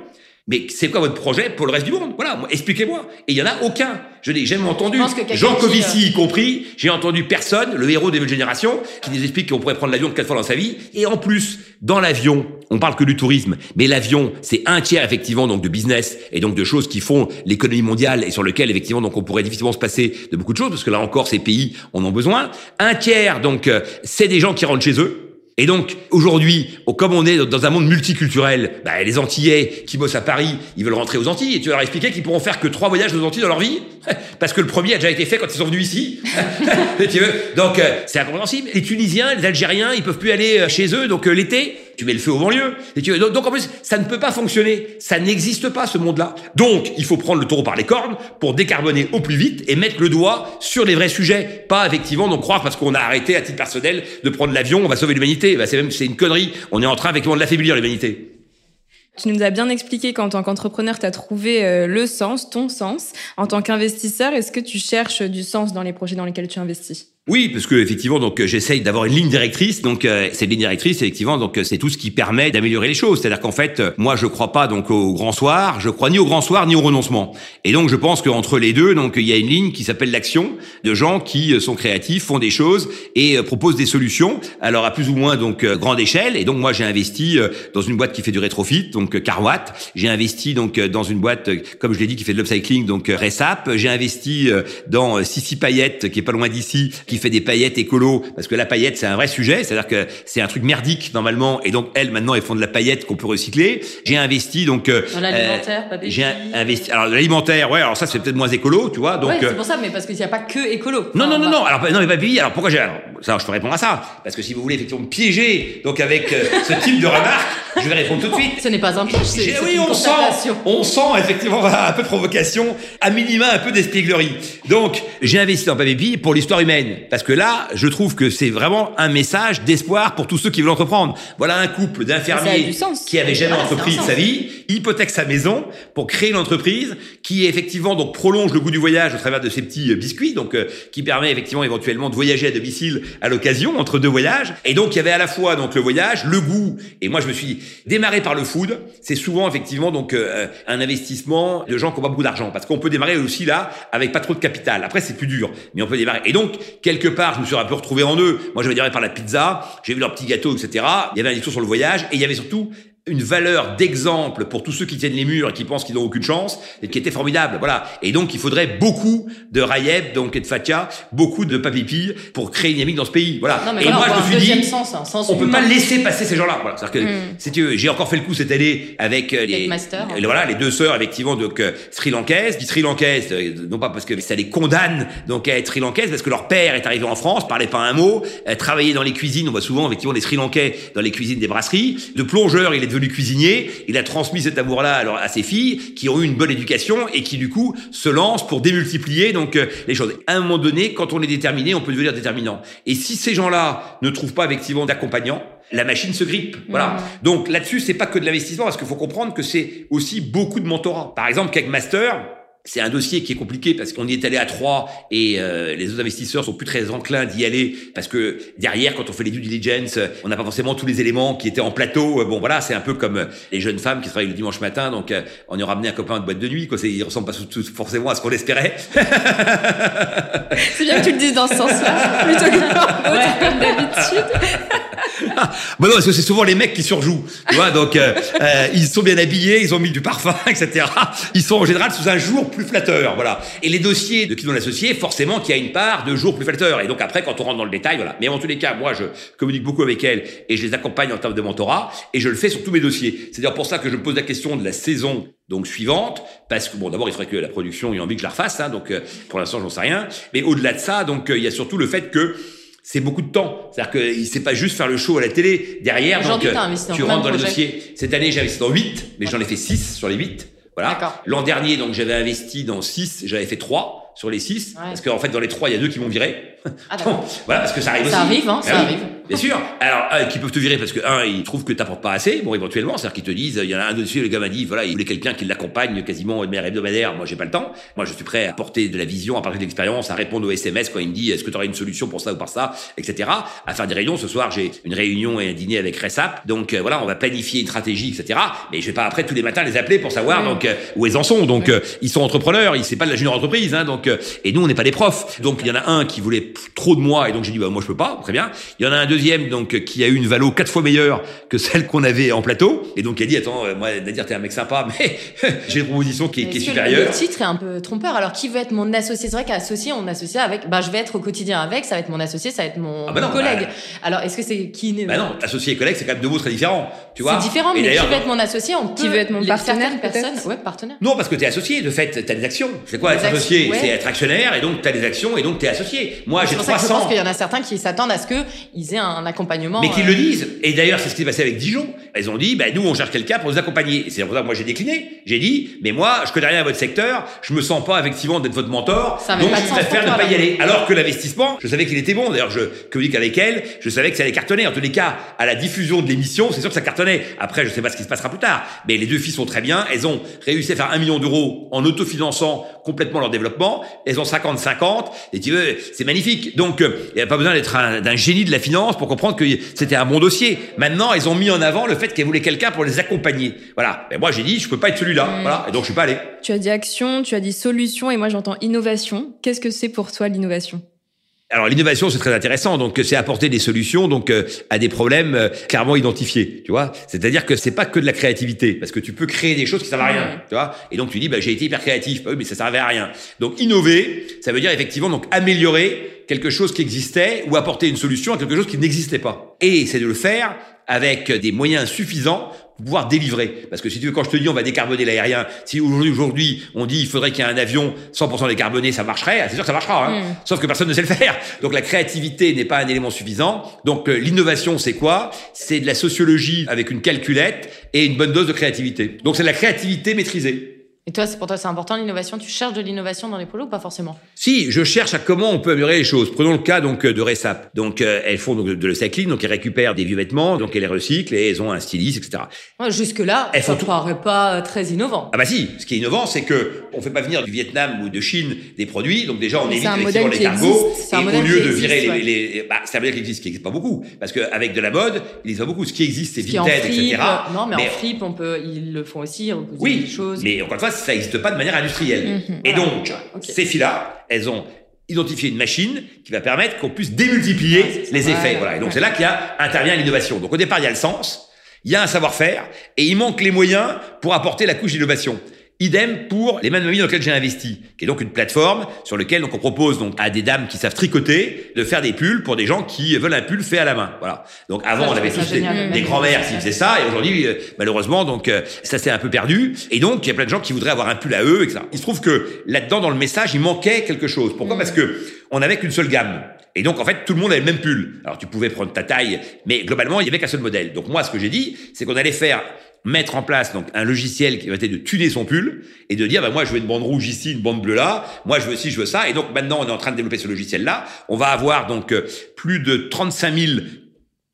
mais c'est quoi votre projet pour le reste du monde? Voilà, expliquez-moi. Et il y en a aucun. Je n'ai jamais entendu, Jean Covici y compris, j'ai entendu personne, le héros des nouvelles générations, qui nous explique qu'on pourrait prendre l'avion quatre fois dans sa vie. Et en plus, dans l'avion, on parle que du tourisme, mais l'avion, c'est un tiers effectivement donc de business et donc de choses qui font l'économie mondiale et sur lequel effectivement donc on pourrait difficilement se passer de beaucoup de choses parce que là encore ces pays en ont besoin. Un tiers donc euh, c'est des gens qui rentrent chez eux et donc, aujourd'hui, comme on est dans un monde multiculturel, bah, les Antillais qui bossent à Paris, ils veulent rentrer aux Antilles, et tu leur expliquer qu'ils pourront faire que trois voyages aux Antilles dans leur vie, parce que le premier a déjà été fait quand ils sont venus ici. donc, euh, c'est incompréhensible. Les Tunisiens, les Algériens, ils peuvent plus aller euh, chez eux, donc euh, l'été, tu mets le feu au banlieue. Et tu... donc, en plus, ça ne peut pas fonctionner. Ça n'existe pas, ce monde-là. Donc, il faut prendre le taureau par les cornes pour décarboner au plus vite et mettre le doigt sur les vrais sujets. Pas, effectivement, donc croire parce qu'on a arrêté, à titre personnel, de prendre l'avion, on va sauver l'humanité. Bah, c'est même, c'est une connerie. On est en train, effectivement, de l'affaiblir, l'humanité. Tu nous as bien expliqué qu'en tant qu'entrepreneur, tu as trouvé euh, le sens, ton sens. En tant qu'investisseur, est-ce que tu cherches du sens dans les projets dans lesquels tu investis? Oui, parce que effectivement, donc j'essaye d'avoir une ligne directrice. Donc euh, cette ligne directrice, effectivement, donc c'est tout ce qui permet d'améliorer les choses. C'est-à-dire qu'en fait, moi, je crois pas donc au grand soir. Je crois ni au grand soir ni au renoncement. Et donc, je pense qu'entre les deux, donc il y a une ligne qui s'appelle l'action de gens qui euh, sont créatifs, font des choses et euh, proposent des solutions. Alors à plus ou moins donc grande échelle. Et donc moi, j'ai investi dans une boîte qui fait du rétrofit, donc Carwatt. J'ai investi donc dans une boîte, comme je l'ai dit, qui fait de l'upcycling, donc Resap. J'ai investi dans Sissi Payette, qui est pas loin d'ici, fait des paillettes écolo, parce que la paillette c'est un vrai sujet, c'est-à-dire que c'est un truc merdique normalement, et donc elles maintenant elles font de la paillette qu'on peut recycler. J'ai investi donc euh, dans l'alimentaire, euh, J'ai investi alors l'alimentaire, ouais, alors ça c'est peut-être moins écolo, tu vois. Donc ouais, c'est pour ça, mais parce qu'il n'y a pas que écolo. non non non non, alors non mais pas alors pourquoi j'ai ça je peux répondre à ça, parce que si vous voulez effectivement me piéger donc avec euh, ce type de remarque, je vais répondre tout de suite. Ce n'est pas un piège, c'est oui on sent on sent effectivement un peu de provocation, à minima un peu d'espièglerie. Donc j'ai investi dans Papépi pour l'histoire humaine parce que là, je trouve que c'est vraiment un message d'espoir pour tous ceux qui veulent entreprendre. Voilà un couple d'infirmiers qui avait jamais entrepris de sa vie, hypothèque sa maison pour créer une entreprise qui effectivement donc prolonge le goût du voyage au travers de ces petits euh, biscuits, donc euh, qui permet effectivement éventuellement de voyager à domicile à l'occasion entre deux voyages. Et donc il y avait à la fois donc le voyage, le goût. Et moi je me suis démarré par le food. C'est souvent effectivement donc euh, un investissement de gens qui ont pas beaucoup d'argent parce qu'on peut démarrer aussi là avec pas trop de capital. Après c'est plus dur, mais on peut démarrer. Et donc quelque part je me suis un peu retrouvé en eux. Moi, j'avais démarré par la pizza, j'ai vu leur petit gâteau, etc. Il y avait un discours sur le voyage et il y avait surtout une valeur d'exemple pour tous ceux qui tiennent les murs et qui pensent qu'ils n'ont aucune chance et qui était formidable. Voilà. Et donc, il faudrait beaucoup de Rayeb, donc, et de Fatia, beaucoup de Papipi pour créer une dynamique dans ce pays. Voilà. et moi, je me suis dit, sens, hein, sens on peut pas laisser passer ces gens-là. Voilà. C'est-à-dire que, mm. j'ai encore fait le coup cette année avec euh, les, Master, voilà, les deux sœurs, effectivement, donc, euh, sri lankaises, dit sri lankaises, euh, non pas parce que ça les condamne, donc, à être sri lankaises, parce que leur père est arrivé en France, parlait pas un mot, travaillait dans les cuisines, on voit souvent, effectivement, des sri lankais dans les cuisines des brasseries. De plongeur, il est devenu cuisinier. Il a transmis cet amour-là à ses filles, qui ont eu une bonne éducation et qui du coup se lancent pour démultiplier donc euh, les choses. À un moment donné, quand on est déterminé, on peut devenir déterminant. Et si ces gens-là ne trouvent pas effectivement d'accompagnants, la machine se grippe. Voilà. Mmh. Donc là-dessus, c'est pas que de l'investissement, parce qu'il faut comprendre que c'est aussi beaucoup de mentorat. Par exemple, Cake Master, c'est un dossier qui est compliqué parce qu'on y est allé à trois et euh, les autres investisseurs sont plus très enclins d'y aller parce que derrière, quand on fait les due diligence, on n'a pas forcément tous les éléments qui étaient en plateau. Bon, voilà, c'est un peu comme les jeunes femmes qui travaillent le dimanche matin. Donc, euh, on y a ramené un copain de boîte de nuit. Quoi, il ressemble pas forcément à ce qu'on espérait. c'est bien que tu le dises dans ce sens-là, plutôt que comme d'habitude. bon non, parce que c'est souvent les mecs qui surjouent, tu vois. Donc euh, euh, ils sont bien habillés, ils ont mis du parfum, etc. Ils sont en général sous un jour plus flatteur, voilà. Et les dossiers de qui l'ont associé, forcément, qu'il y a une part de jours plus flatteur. Et donc après, quand on rentre dans le détail, voilà. Mais en tous les cas, moi, je communique beaucoup avec elles et je les accompagne en termes de mentorat et je le fais sur tous mes dossiers. C'est d'ailleurs pour ça que je me pose la question de la saison donc suivante, parce que bon, d'abord il faudrait que la production ait envie que je la refasse, hein, donc euh, pour l'instant j'en sais rien. Mais au-delà de ça, donc il y a surtout le fait que c'est beaucoup de temps. C'est-à-dire que sait pas juste faire le show à la télé. Derrière, donc, euh, tu rentres dans les dossiers. Cette année, j'ai investi dans 8, mais j'en ai fait 6 sur les 8. Voilà. L'an dernier, donc, j'avais investi dans 6, j'avais fait 3 sur les 6. Parce qu'en fait, dans les 3, il y a deux qui m'ont viré. Ah, voilà, parce que ça arrive ça aussi. Arrive, hein, ça arrive, Bien sûr. Alors, qui peuvent te virer parce que, un, ils trouvent que t'apportes pas assez. Bon, éventuellement, c'est-à-dire qu'ils te disent, il y en a un dessus, le gars m'a dit, voilà, il voulait quelqu'un qui l'accompagne quasiment de manière hebdomadaire. Moi, j'ai pas le temps. Moi, je suis prêt à porter de la vision, à parler de l'expérience, à répondre aux SMS quand il me dit, est-ce que tu aurais une solution pour ça ou par ça, etc. À faire des réunions. Ce soir, j'ai une réunion et un dîner avec Resap. Donc, euh, voilà, on va planifier une stratégie, etc. Mais je vais pas après tous les matins les appeler pour savoir, donc, euh, où ils en sont. Donc, euh, ils sont entrepreneurs. Ils, c'est pas de la junior entreprise, hein, donc, et nous, on n'est pas des profs. Donc, il y en a un qui voulait trop de moi donc j'ai dit bah moi je peux pas, très bien. Il y en a un deuxième donc qui a eu une valo quatre fois meilleure que celle qu'on avait en plateau et donc il a dit attends euh, moi Nadir t'es un mec sympa mais j'ai une proposition qui, est, supérieure. Le titre est un peu trompeur. Alors qui veut être mon associé? C'est vrai qu'associé on associe avec bah je vais être au quotidien avec, ça va être mon associé, ça va être mon, ah bah collègue. Bah, Alors est-ce que c'est qui Bah non, associé et collègue c'est quand même deux mots très différents, tu vois. C'est différent mais qui veut être mon associé On peut qui veut être mon partenaire personne Ouais, partenaire. Non parce que tu es associé de fait, tu as des actions. C'est quoi être associé C'est être actionnaire et donc tu as des actions et donc tu es associé. Moi j'ai 300 Je pense qu'il y en a certains qui s'attendent à ce qu'ils aient un accompagnement. Mais qu'ils le euh, disent. Et d'ailleurs, c'est ce qui s'est passé avec Dijon. Ils ont dit, bah, nous, on cherche quelqu'un pour nous accompagner. Et c'est pour ça que moi, j'ai décliné. J'ai dit, mais moi, je connais rien à votre secteur. Je me sens pas, effectivement, d'être votre mentor. donc, je préfère ne pas y aller. Alors que l'investissement, je savais qu'il était bon. D'ailleurs, je communique avec elle. Je savais que ça allait cartonner. En tous les cas, à la diffusion de l'émission, c'est sûr que ça cartonnait. Après, je sais pas ce qui se passera plus tard. Mais les deux filles sont très bien. Elles ont réussi à faire un million d'euros en autofinançant complètement leur développement. Elles ont 50-50. Et tu veux, c'est magnifique. Donc, euh, il n'y a pas besoin d'être d'un génie de la finance pour comprendre que c'était un bon dossier. Maintenant, ils ont mis en avant le fait qu'elles voulaient quelqu'un pour les accompagner. Voilà. Mais moi, j'ai dit, je peux pas être celui-là. Voilà. Et donc, je suis pas allé. Tu as dit action, tu as dit solution, et moi, j'entends innovation. Qu'est-ce que c'est pour toi l'innovation? Alors l'innovation c'est très intéressant. Donc c'est apporter des solutions donc euh, à des problèmes euh, clairement identifiés tu vois. C'est-à-dire que c'est pas que de la créativité parce que tu peux créer des choses qui servent à rien tu vois. Et donc tu dis bah j'ai été hyper créatif. Bah oui, mais ça servait à rien. Donc innover ça veut dire effectivement donc améliorer quelque chose qui existait ou apporter une solution à quelque chose qui n'existait pas. Et c'est de le faire avec des moyens suffisants pouvoir délivrer. Parce que si tu veux, quand je te dis on va décarboner l'aérien, si aujourd'hui, aujourd'hui, on dit il faudrait qu'il y ait un avion 100% décarboné, ça marcherait, c'est sûr que ça marchera. Hein. Mm. Sauf que personne ne sait le faire. Donc la créativité n'est pas un élément suffisant. Donc euh, l'innovation, c'est quoi? C'est de la sociologie avec une calculette et une bonne dose de créativité. Donc c'est de la créativité maîtrisée. Et toi, c'est pour toi, c'est important l'innovation? Tu cherches de l'innovation dans les polos ou pas forcément? Si, je cherche à comment on peut améliorer les choses. Prenons le cas donc de Resap. Donc euh, elles font donc, de recycling, donc elles récupèrent des vieux vêtements, donc elles les recyclent et elles ont un styliste, etc. jusque là, elles ça ne paraît pas très innovant. Ah bah si, ce qui est innovant, c'est que on fait pas venir du Vietnam ou de Chine des produits, donc déjà on évite effectivement les cargos et au lieu de virer les, les, bah, c'est un modèle qui existe, qui n'existe pas beaucoup, parce qu'avec de la mode, il existe pas beaucoup. Ce qui existe, c'est Vinted, etc. Non, mais, en flip, on peut, ils le font aussi. Oui, des choses. mais encore une fois, ça n'existe pas de manière industrielle. Mhm. Et donc, ces filles-là, elles ont identifié une machine qui va permettre qu'on puisse démultiplier les effets. voilà. Et donc, c'est là qu'il y a, intervient l'innovation. Donc, au départ, il y a le sens, il y a un savoir-faire, et il manque les moyens pour apporter la couche d'innovation. Idem pour les mêmes dans lesquelles j'ai investi, qui est donc une plateforme sur laquelle donc on propose donc à des dames qui savent tricoter de faire des pulls pour des gens qui veulent un pull fait à la main. Voilà. Donc avant on avait tous des, grands-mères qui faisaient ça et aujourd'hui euh, malheureusement donc euh, ça s'est un peu perdu et donc il y a plein de gens qui voudraient avoir un pull à eux etc. Il se trouve que là-dedans dans le message il manquait quelque chose. Pourquoi? Parce que on avait qu'une seule gamme. Et donc, en fait, tout le monde avait le même pull. Alors, tu pouvais prendre ta taille, mais globalement, il y avait qu'un seul modèle. Donc, moi, ce que j'ai dit, c'est qu'on allait faire mettre en place donc un logiciel qui va être de tuner son pull et de dire bah moi je veux une bande rouge ici, une bande bleue là, moi je veux ci, je veux ça et donc maintenant on est en train de développer ce logiciel là. On va avoir donc euh, plus de 35 000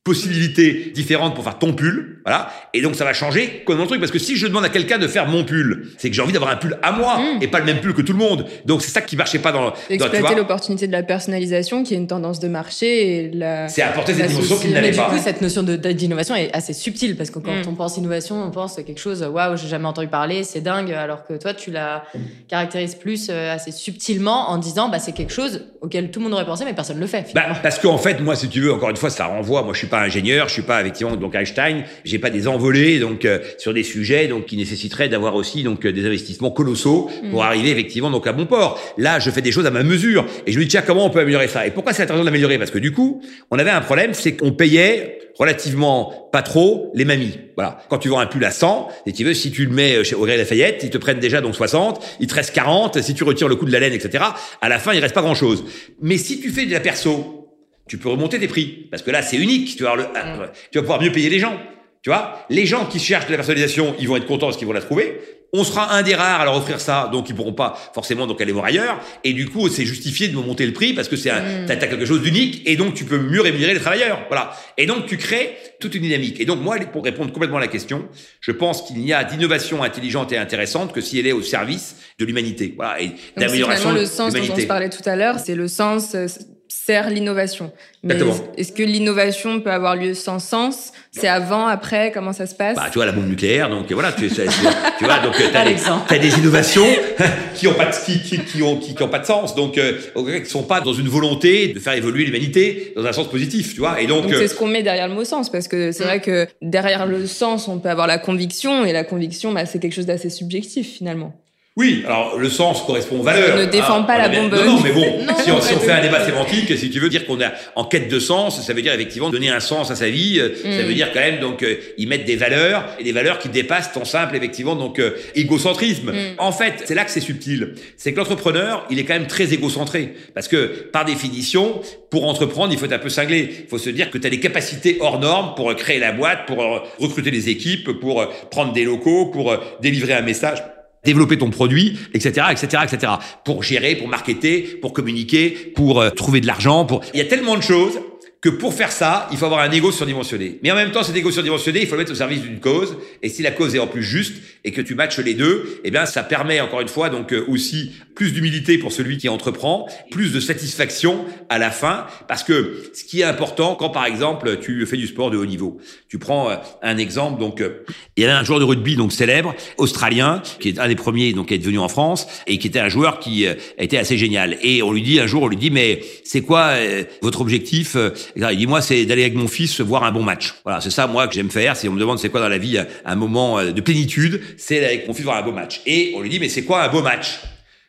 possibilités différentes pour faire ton pull, voilà. Et donc ça va changer comme mon truc parce que si je demande à quelqu'un de faire mon pull, c'est que j'ai envie d'avoir un pull à moi mm. et pas le même pull que tout le monde. Donc c'est ça qui marchait pas dans. Exploiter l'opportunité de la personnalisation qui est une tendance de marché et la. C'est apporter cette dimension qu'il n'avait pas. Du coup, cette notion d'innovation est assez subtile parce que quand mm. on pense innovation, on pense quelque chose waouh, j'ai jamais entendu parler, c'est dingue, alors que toi tu la caractérises plus euh, assez subtilement en disant bah c'est quelque chose auquel tout le monde aurait pensé mais personne ne le fait. Bah, parce qu'en fait moi si tu veux encore une fois ça renvoie, moi je suis pas ingénieur, je suis pas effectivement donc Einstein, j'ai pas des envolées donc euh, sur des sujets donc qui nécessiteraient d'avoir aussi donc euh, des investissements colossaux pour mm. arriver effectivement donc à bon port. Là, je fais des choses à ma mesure et je me dis tiens comment on peut améliorer ça? Et pourquoi c'est intéressant d'améliorer? Parce que du coup, on avait un problème, c'est qu'on payait relativement pas trop les mamies. Voilà. Quand tu vends un pull à 100, et tu veux, si tu le mets euh, chez Audrey Lafayette, ils te prennent déjà donc 60, il te reste 40, si tu retires le coût de la laine, etc., à la fin, il reste pas grand chose. Mais si tu fais de la perso, tu peux remonter tes prix. Parce que là, c'est unique. Tu vas, le, mm. tu vas pouvoir mieux payer les gens. Tu vois, les gens qui cherchent de la personnalisation, ils vont être contents parce qu'ils vont la trouver. On sera un des rares à leur offrir ça, donc ils pourront pas forcément donc aller voir ailleurs. Et du coup, c'est justifié de monter le prix parce que c'est un, mm. t'as, quelque chose d'unique et donc tu peux mieux rémunérer les travailleurs. Voilà. Et donc tu crées toute une dynamique. Et donc moi, pour répondre complètement à la question, je pense qu'il n'y a d'innovation intelligente et intéressante que si elle est au service de l'humanité. Voilà. Et d'amélioration de le sens dont on se parlait tout à l'heure, c'est le sens euh, sert l'innovation. Mais est-ce que l'innovation peut avoir lieu sans sens? C'est avant, après? Comment ça se passe? Bah, Tu vois, la bombe nucléaire, donc voilà, tu, tu vois, donc tu as, des innovations qui n'ont pas, de, qui, qui, qui, ont, qui, qui ont pas de sens, donc euh, qui sont pas dans une volonté de faire évoluer l'humanité dans un sens positif, tu vois. Et donc, c'est euh, ce qu'on met derrière le mot sens, parce que c'est vrai que derrière le sens, on peut avoir la conviction, et la conviction, bah, c'est quelque chose d'assez subjectif finalement. Oui, alors le sens correspond aux valeurs. Je ne défends hein. pas la bombe. Non, non, mais bon, si, on, si on, fait un débat sémantique, si tu veux dire qu'on est en quête de sens, ça veut dire effectivement donner un sens à sa vie. Euh, ça mm. veut dire quand même donc euh, y mettre des valeurs et des valeurs qui dépassent ton simple effectivement donc euh, égocentrisme. Mm. En fait, c'est là que c'est subtil. C'est que l'entrepreneur, il est quand même très égocentré parce que par définition, pour entreprendre, il faut être un peu cinglé. Il faut se dire que tu as des capacités hors normes pour créer la boîte, pour recruter des équipes, pour prendre des locaux, pour délivrer un message développer ton produit, etc., etc., etc. Pour gérer, pour marketer, pour communiquer, pour euh, trouver de l'argent, pour. Il y a tellement de choses que pour faire ça, il faut avoir un ego surdimensionné. Mais en même temps, cet ego surdimensionné, il faut le mettre au service d'une cause. Et si la cause est en plus juste et que tu matches les deux, eh bien, ça permet encore une fois donc euh, aussi plus d'humilité pour celui qui entreprend, plus de satisfaction à la fin, parce que ce qui est important quand par exemple tu fais du sport de haut niveau, tu prends euh, un exemple donc euh, il y avait un joueur de rugby donc célèbre australien qui est un des premiers donc qui est venu en France et qui était un joueur qui était assez génial. Et on lui dit un jour, on lui dit mais c'est quoi votre objectif il dit moi c'est d'aller avec mon fils voir un bon match. Voilà, c'est ça moi que j'aime faire. Si on me demande c'est quoi dans la vie un moment euh, de plénitude, c'est d'aller avec mon fils voir un beau match. Et on lui dit mais c'est quoi un beau match?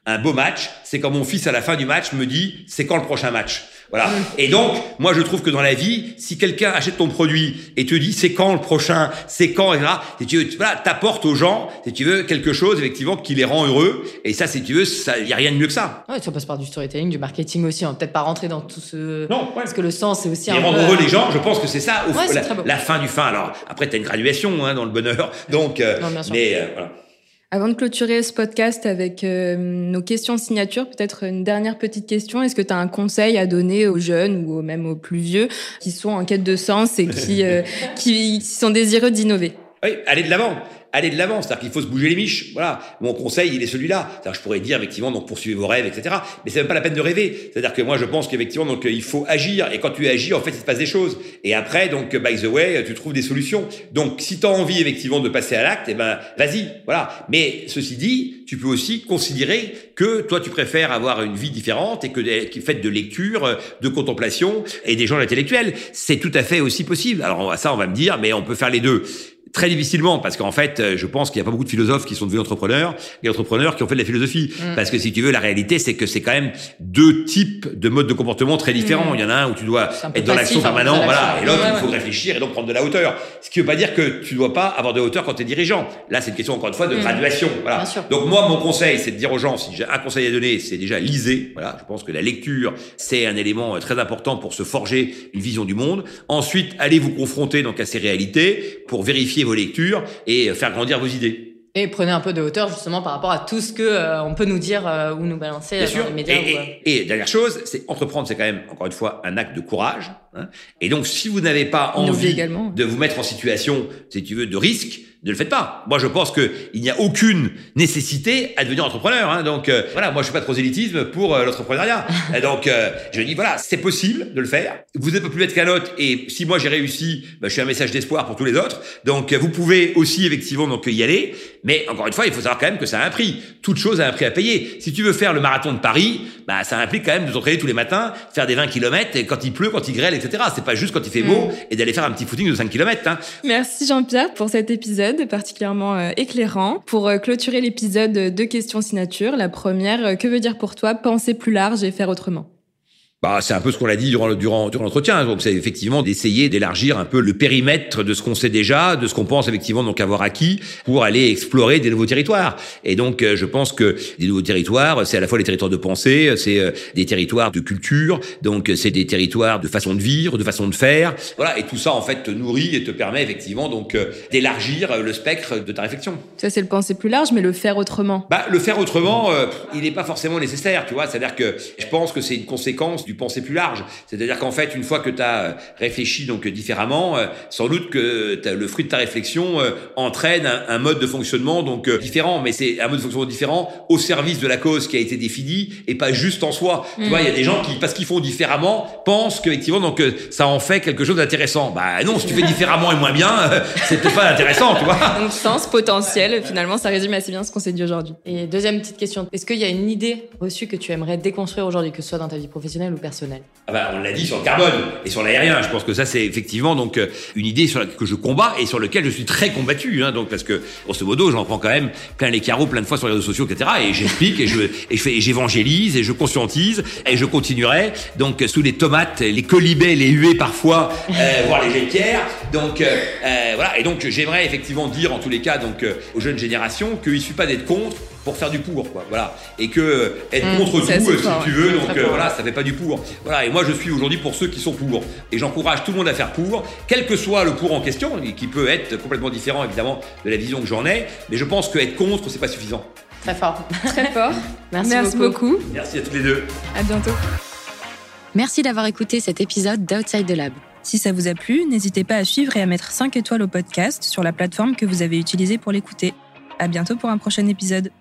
Un beau match, c'est quand mon fils à la fin du match me dit c'est quand le prochain match? Voilà. Et donc, moi, je trouve que dans la vie, si quelqu'un achète ton produit et te dit c'est quand le prochain, c'est quand, etc., si tu veux, voilà, t'apportes aux gens, si tu veux, quelque chose, effectivement, qui les rend heureux. Et ça, si tu veux, ça, y a rien de mieux que ça. Ouais, ça passe par du storytelling, du marketing aussi. On va peut-être pas rentrer dans tout ce. Non, Parce que le sens, c'est aussi et un rendre heureux les gens, je pense que c'est ça, au la, la, fin du fin. Alors, après, t'as une graduation, hein, dans le bonheur. Donc, euh, mais, euh, voilà. Avant de clôturer ce podcast avec euh, nos questions signature, peut-être une dernière petite question. Est-ce que tu as un conseil à donner aux jeunes ou même aux plus vieux qui sont en quête de sens et qui, euh, qui sont désireux d'innover? Oui, allez de l'avant aller de l'avant, c'est-à-dire qu'il faut se bouger les miches. Voilà, mon conseil, il est celui-là. C'est-à-dire, je pourrais dire effectivement, donc poursuivez vos rêves, etc. Mais c'est même pas la peine de rêver. C'est-à-dire que moi, je pense qu'effectivement, donc il faut agir. Et quand tu agis, en fait, il se passe des choses. Et après, donc by the way, tu trouves des solutions. Donc, si tu as envie effectivement de passer à l'acte, eh ben, vas-y, voilà. Mais ceci dit, tu peux aussi considérer que toi, tu préfères avoir une vie différente et que qui faite de lecture, de contemplation et des gens intellectuels. C'est tout à fait aussi possible. Alors ça, on va me dire, mais on peut faire les deux. Très difficilement, parce qu'en fait, euh, je pense qu'il n'y a pas beaucoup de philosophes qui sont devenus entrepreneurs et entrepreneurs qui ont fait de la philosophie. Mm. Parce que si tu veux, la réalité, c'est que c'est quand même deux types de modes de comportement très différents. Mm. Il y en a un où tu dois être dans l'action permanente, voilà, et l'autre où il faut réfléchir et donc prendre de la hauteur. Ce qui veut pas dire que tu dois pas avoir de hauteur quand tu es dirigeant. Là, c'est une question encore une fois de mm. graduation. Voilà. Donc moi, mon conseil, c'est de dire aux gens, si j'ai un conseil à donner, c'est déjà lisez. Voilà, je pense que la lecture, c'est un élément euh, très important pour se forger une vision du monde. Ensuite, allez vous confronter donc à ces réalités pour vérifier vos lectures et faire grandir vos idées. Et prenez un peu de hauteur justement par rapport à tout ce que euh, on peut nous dire euh, ou nous balancer dans les médias. Et, et, dernière chose, c'est entreprendre, c'est quand même encore une fois un acte de courage. Hein. Et donc, si vous n'avez pas envie de vous mettre en situation, si tu veux, de risque, ne le faites pas. Moi, je pense qu'il n'y a aucune nécessité à devenir entrepreneur. Hein. Donc, euh, voilà, moi, je suis pas trop élitisme pour euh, l'entrepreneuriat. donc, euh, je dis, voilà, c'est possible de le faire. Vous n'êtes pas plus bête qu'un autre. Et si moi, j'ai réussi, bah, je suis un message d'espoir pour tous les autres. Donc, vous pouvez aussi, effectivement, donc y aller. Mais encore une fois, il faut savoir quand même que ça a un prix. Toute chose a un prix à payer. Si tu veux faire le marathon de Paris, bah, ça implique quand même de t'entraîner tous les matins, faire des 20 km et quand il pleut, quand il grêle, etc. C'est pas juste quand il fait beau mm. et d'aller faire un petit footing de 5 km. Hein. Merci Jean-Pierre pour cet épisode particulièrement euh, éclairant. Pour euh, clôturer l'épisode, de questions signature. La première, euh, que veut dire pour toi penser plus large et faire autrement? Bah, c'est un peu ce qu'on a dit durant, durant, durant l'entretien. Donc, c'est effectivement d'essayer d'élargir un peu le périmètre de ce qu'on sait déjà, de ce qu'on pense effectivement donc avoir acquis, pour aller explorer des nouveaux territoires. Et donc, euh, je pense que des nouveaux territoires, c'est à la fois les territoires de pensée, c'est euh, des territoires de culture, donc c'est des territoires de façon de vivre, de façon de faire. Voilà, et tout ça en fait te nourrit et te permet effectivement donc euh, d'élargir le spectre de ta réflexion. Ça, c'est le penser plus large, mais le faire autrement. Bah, le faire autrement, il n'est pas forcément nécessaire, tu vois. C'est-à-dire que je pense que c'est une conséquence du penser plus large. C'est-à-dire qu'en fait, une fois que tu as euh, réfléchi donc différemment, euh, sans doute que le fruit de ta réflexion euh, entraîne un, mode de fonctionnement donc différent, mais c'est un mode de fonctionnement différent au service de la cause qui a été définie et pas juste en soi. Tu vois, il y a des gens qui, parce qu'ils font différemment, pensent qu'effectivement donc ça en fait quelque chose d'intéressant. Bah non, si tu fais différemment et moins bien, c'est peut-être pas intéressant, tu vois. Donc sens potentiel, finalement, ça résume assez bien ce qu'on s'est dit aujourd'hui. Et deuxième petite question, est-ce qu'il y a une idée reçue que tu aimerais déconstruire aujourd'hui, que ce soit dans ta vie professionnelle ou ah bah, on l'a dit sur le carbone et sur l'aérien. Je pense que ça, c'est effectivement donc euh, une idée sur la, que je combats et sur laquelle je suis très combattu. Hein, donc parce que, grosso modo, j'en prends quand même plein les carreaux plein de fois sur les réseaux sociaux, etc. Et j'explique et je et je fais, j'évangélise et je conscientise et je continuerai. Donc sous les tomates, les colibets, les huées parfois, euh, voire les jets Donc euh, euh, voilà. Et donc j'aimerais effectivement dire en tous les cas donc aux jeunes générations qu'il suffit pas d'être contre pour faire du pour, quoi. Voilà. Et que euh, être mmh, contre tout, euh, si tu veux, donc euh, voilà, ça fait pas du pour. Voilà. Et moi, je suis aujourd'hui pour ceux qui sont pour. Et j'encourage tout le monde à faire pour, quel que soit le pour en question, qui peut être complètement différent, évidemment, de la vision que j'en ai. Mais je pense que être contre, c'est pas suffisant. Très fort. Très fort. Merci, beaucoup. Merci à tous les deux. À bientôt. Merci d'avoir écouté cet épisode d'Outside the Lab. Si ça vous a plu, n'hésitez pas à suivre et à mettre 5 étoiles au podcast sur la plateforme que vous avez utilisée pour l'écouter. À bientôt pour un prochain épisode.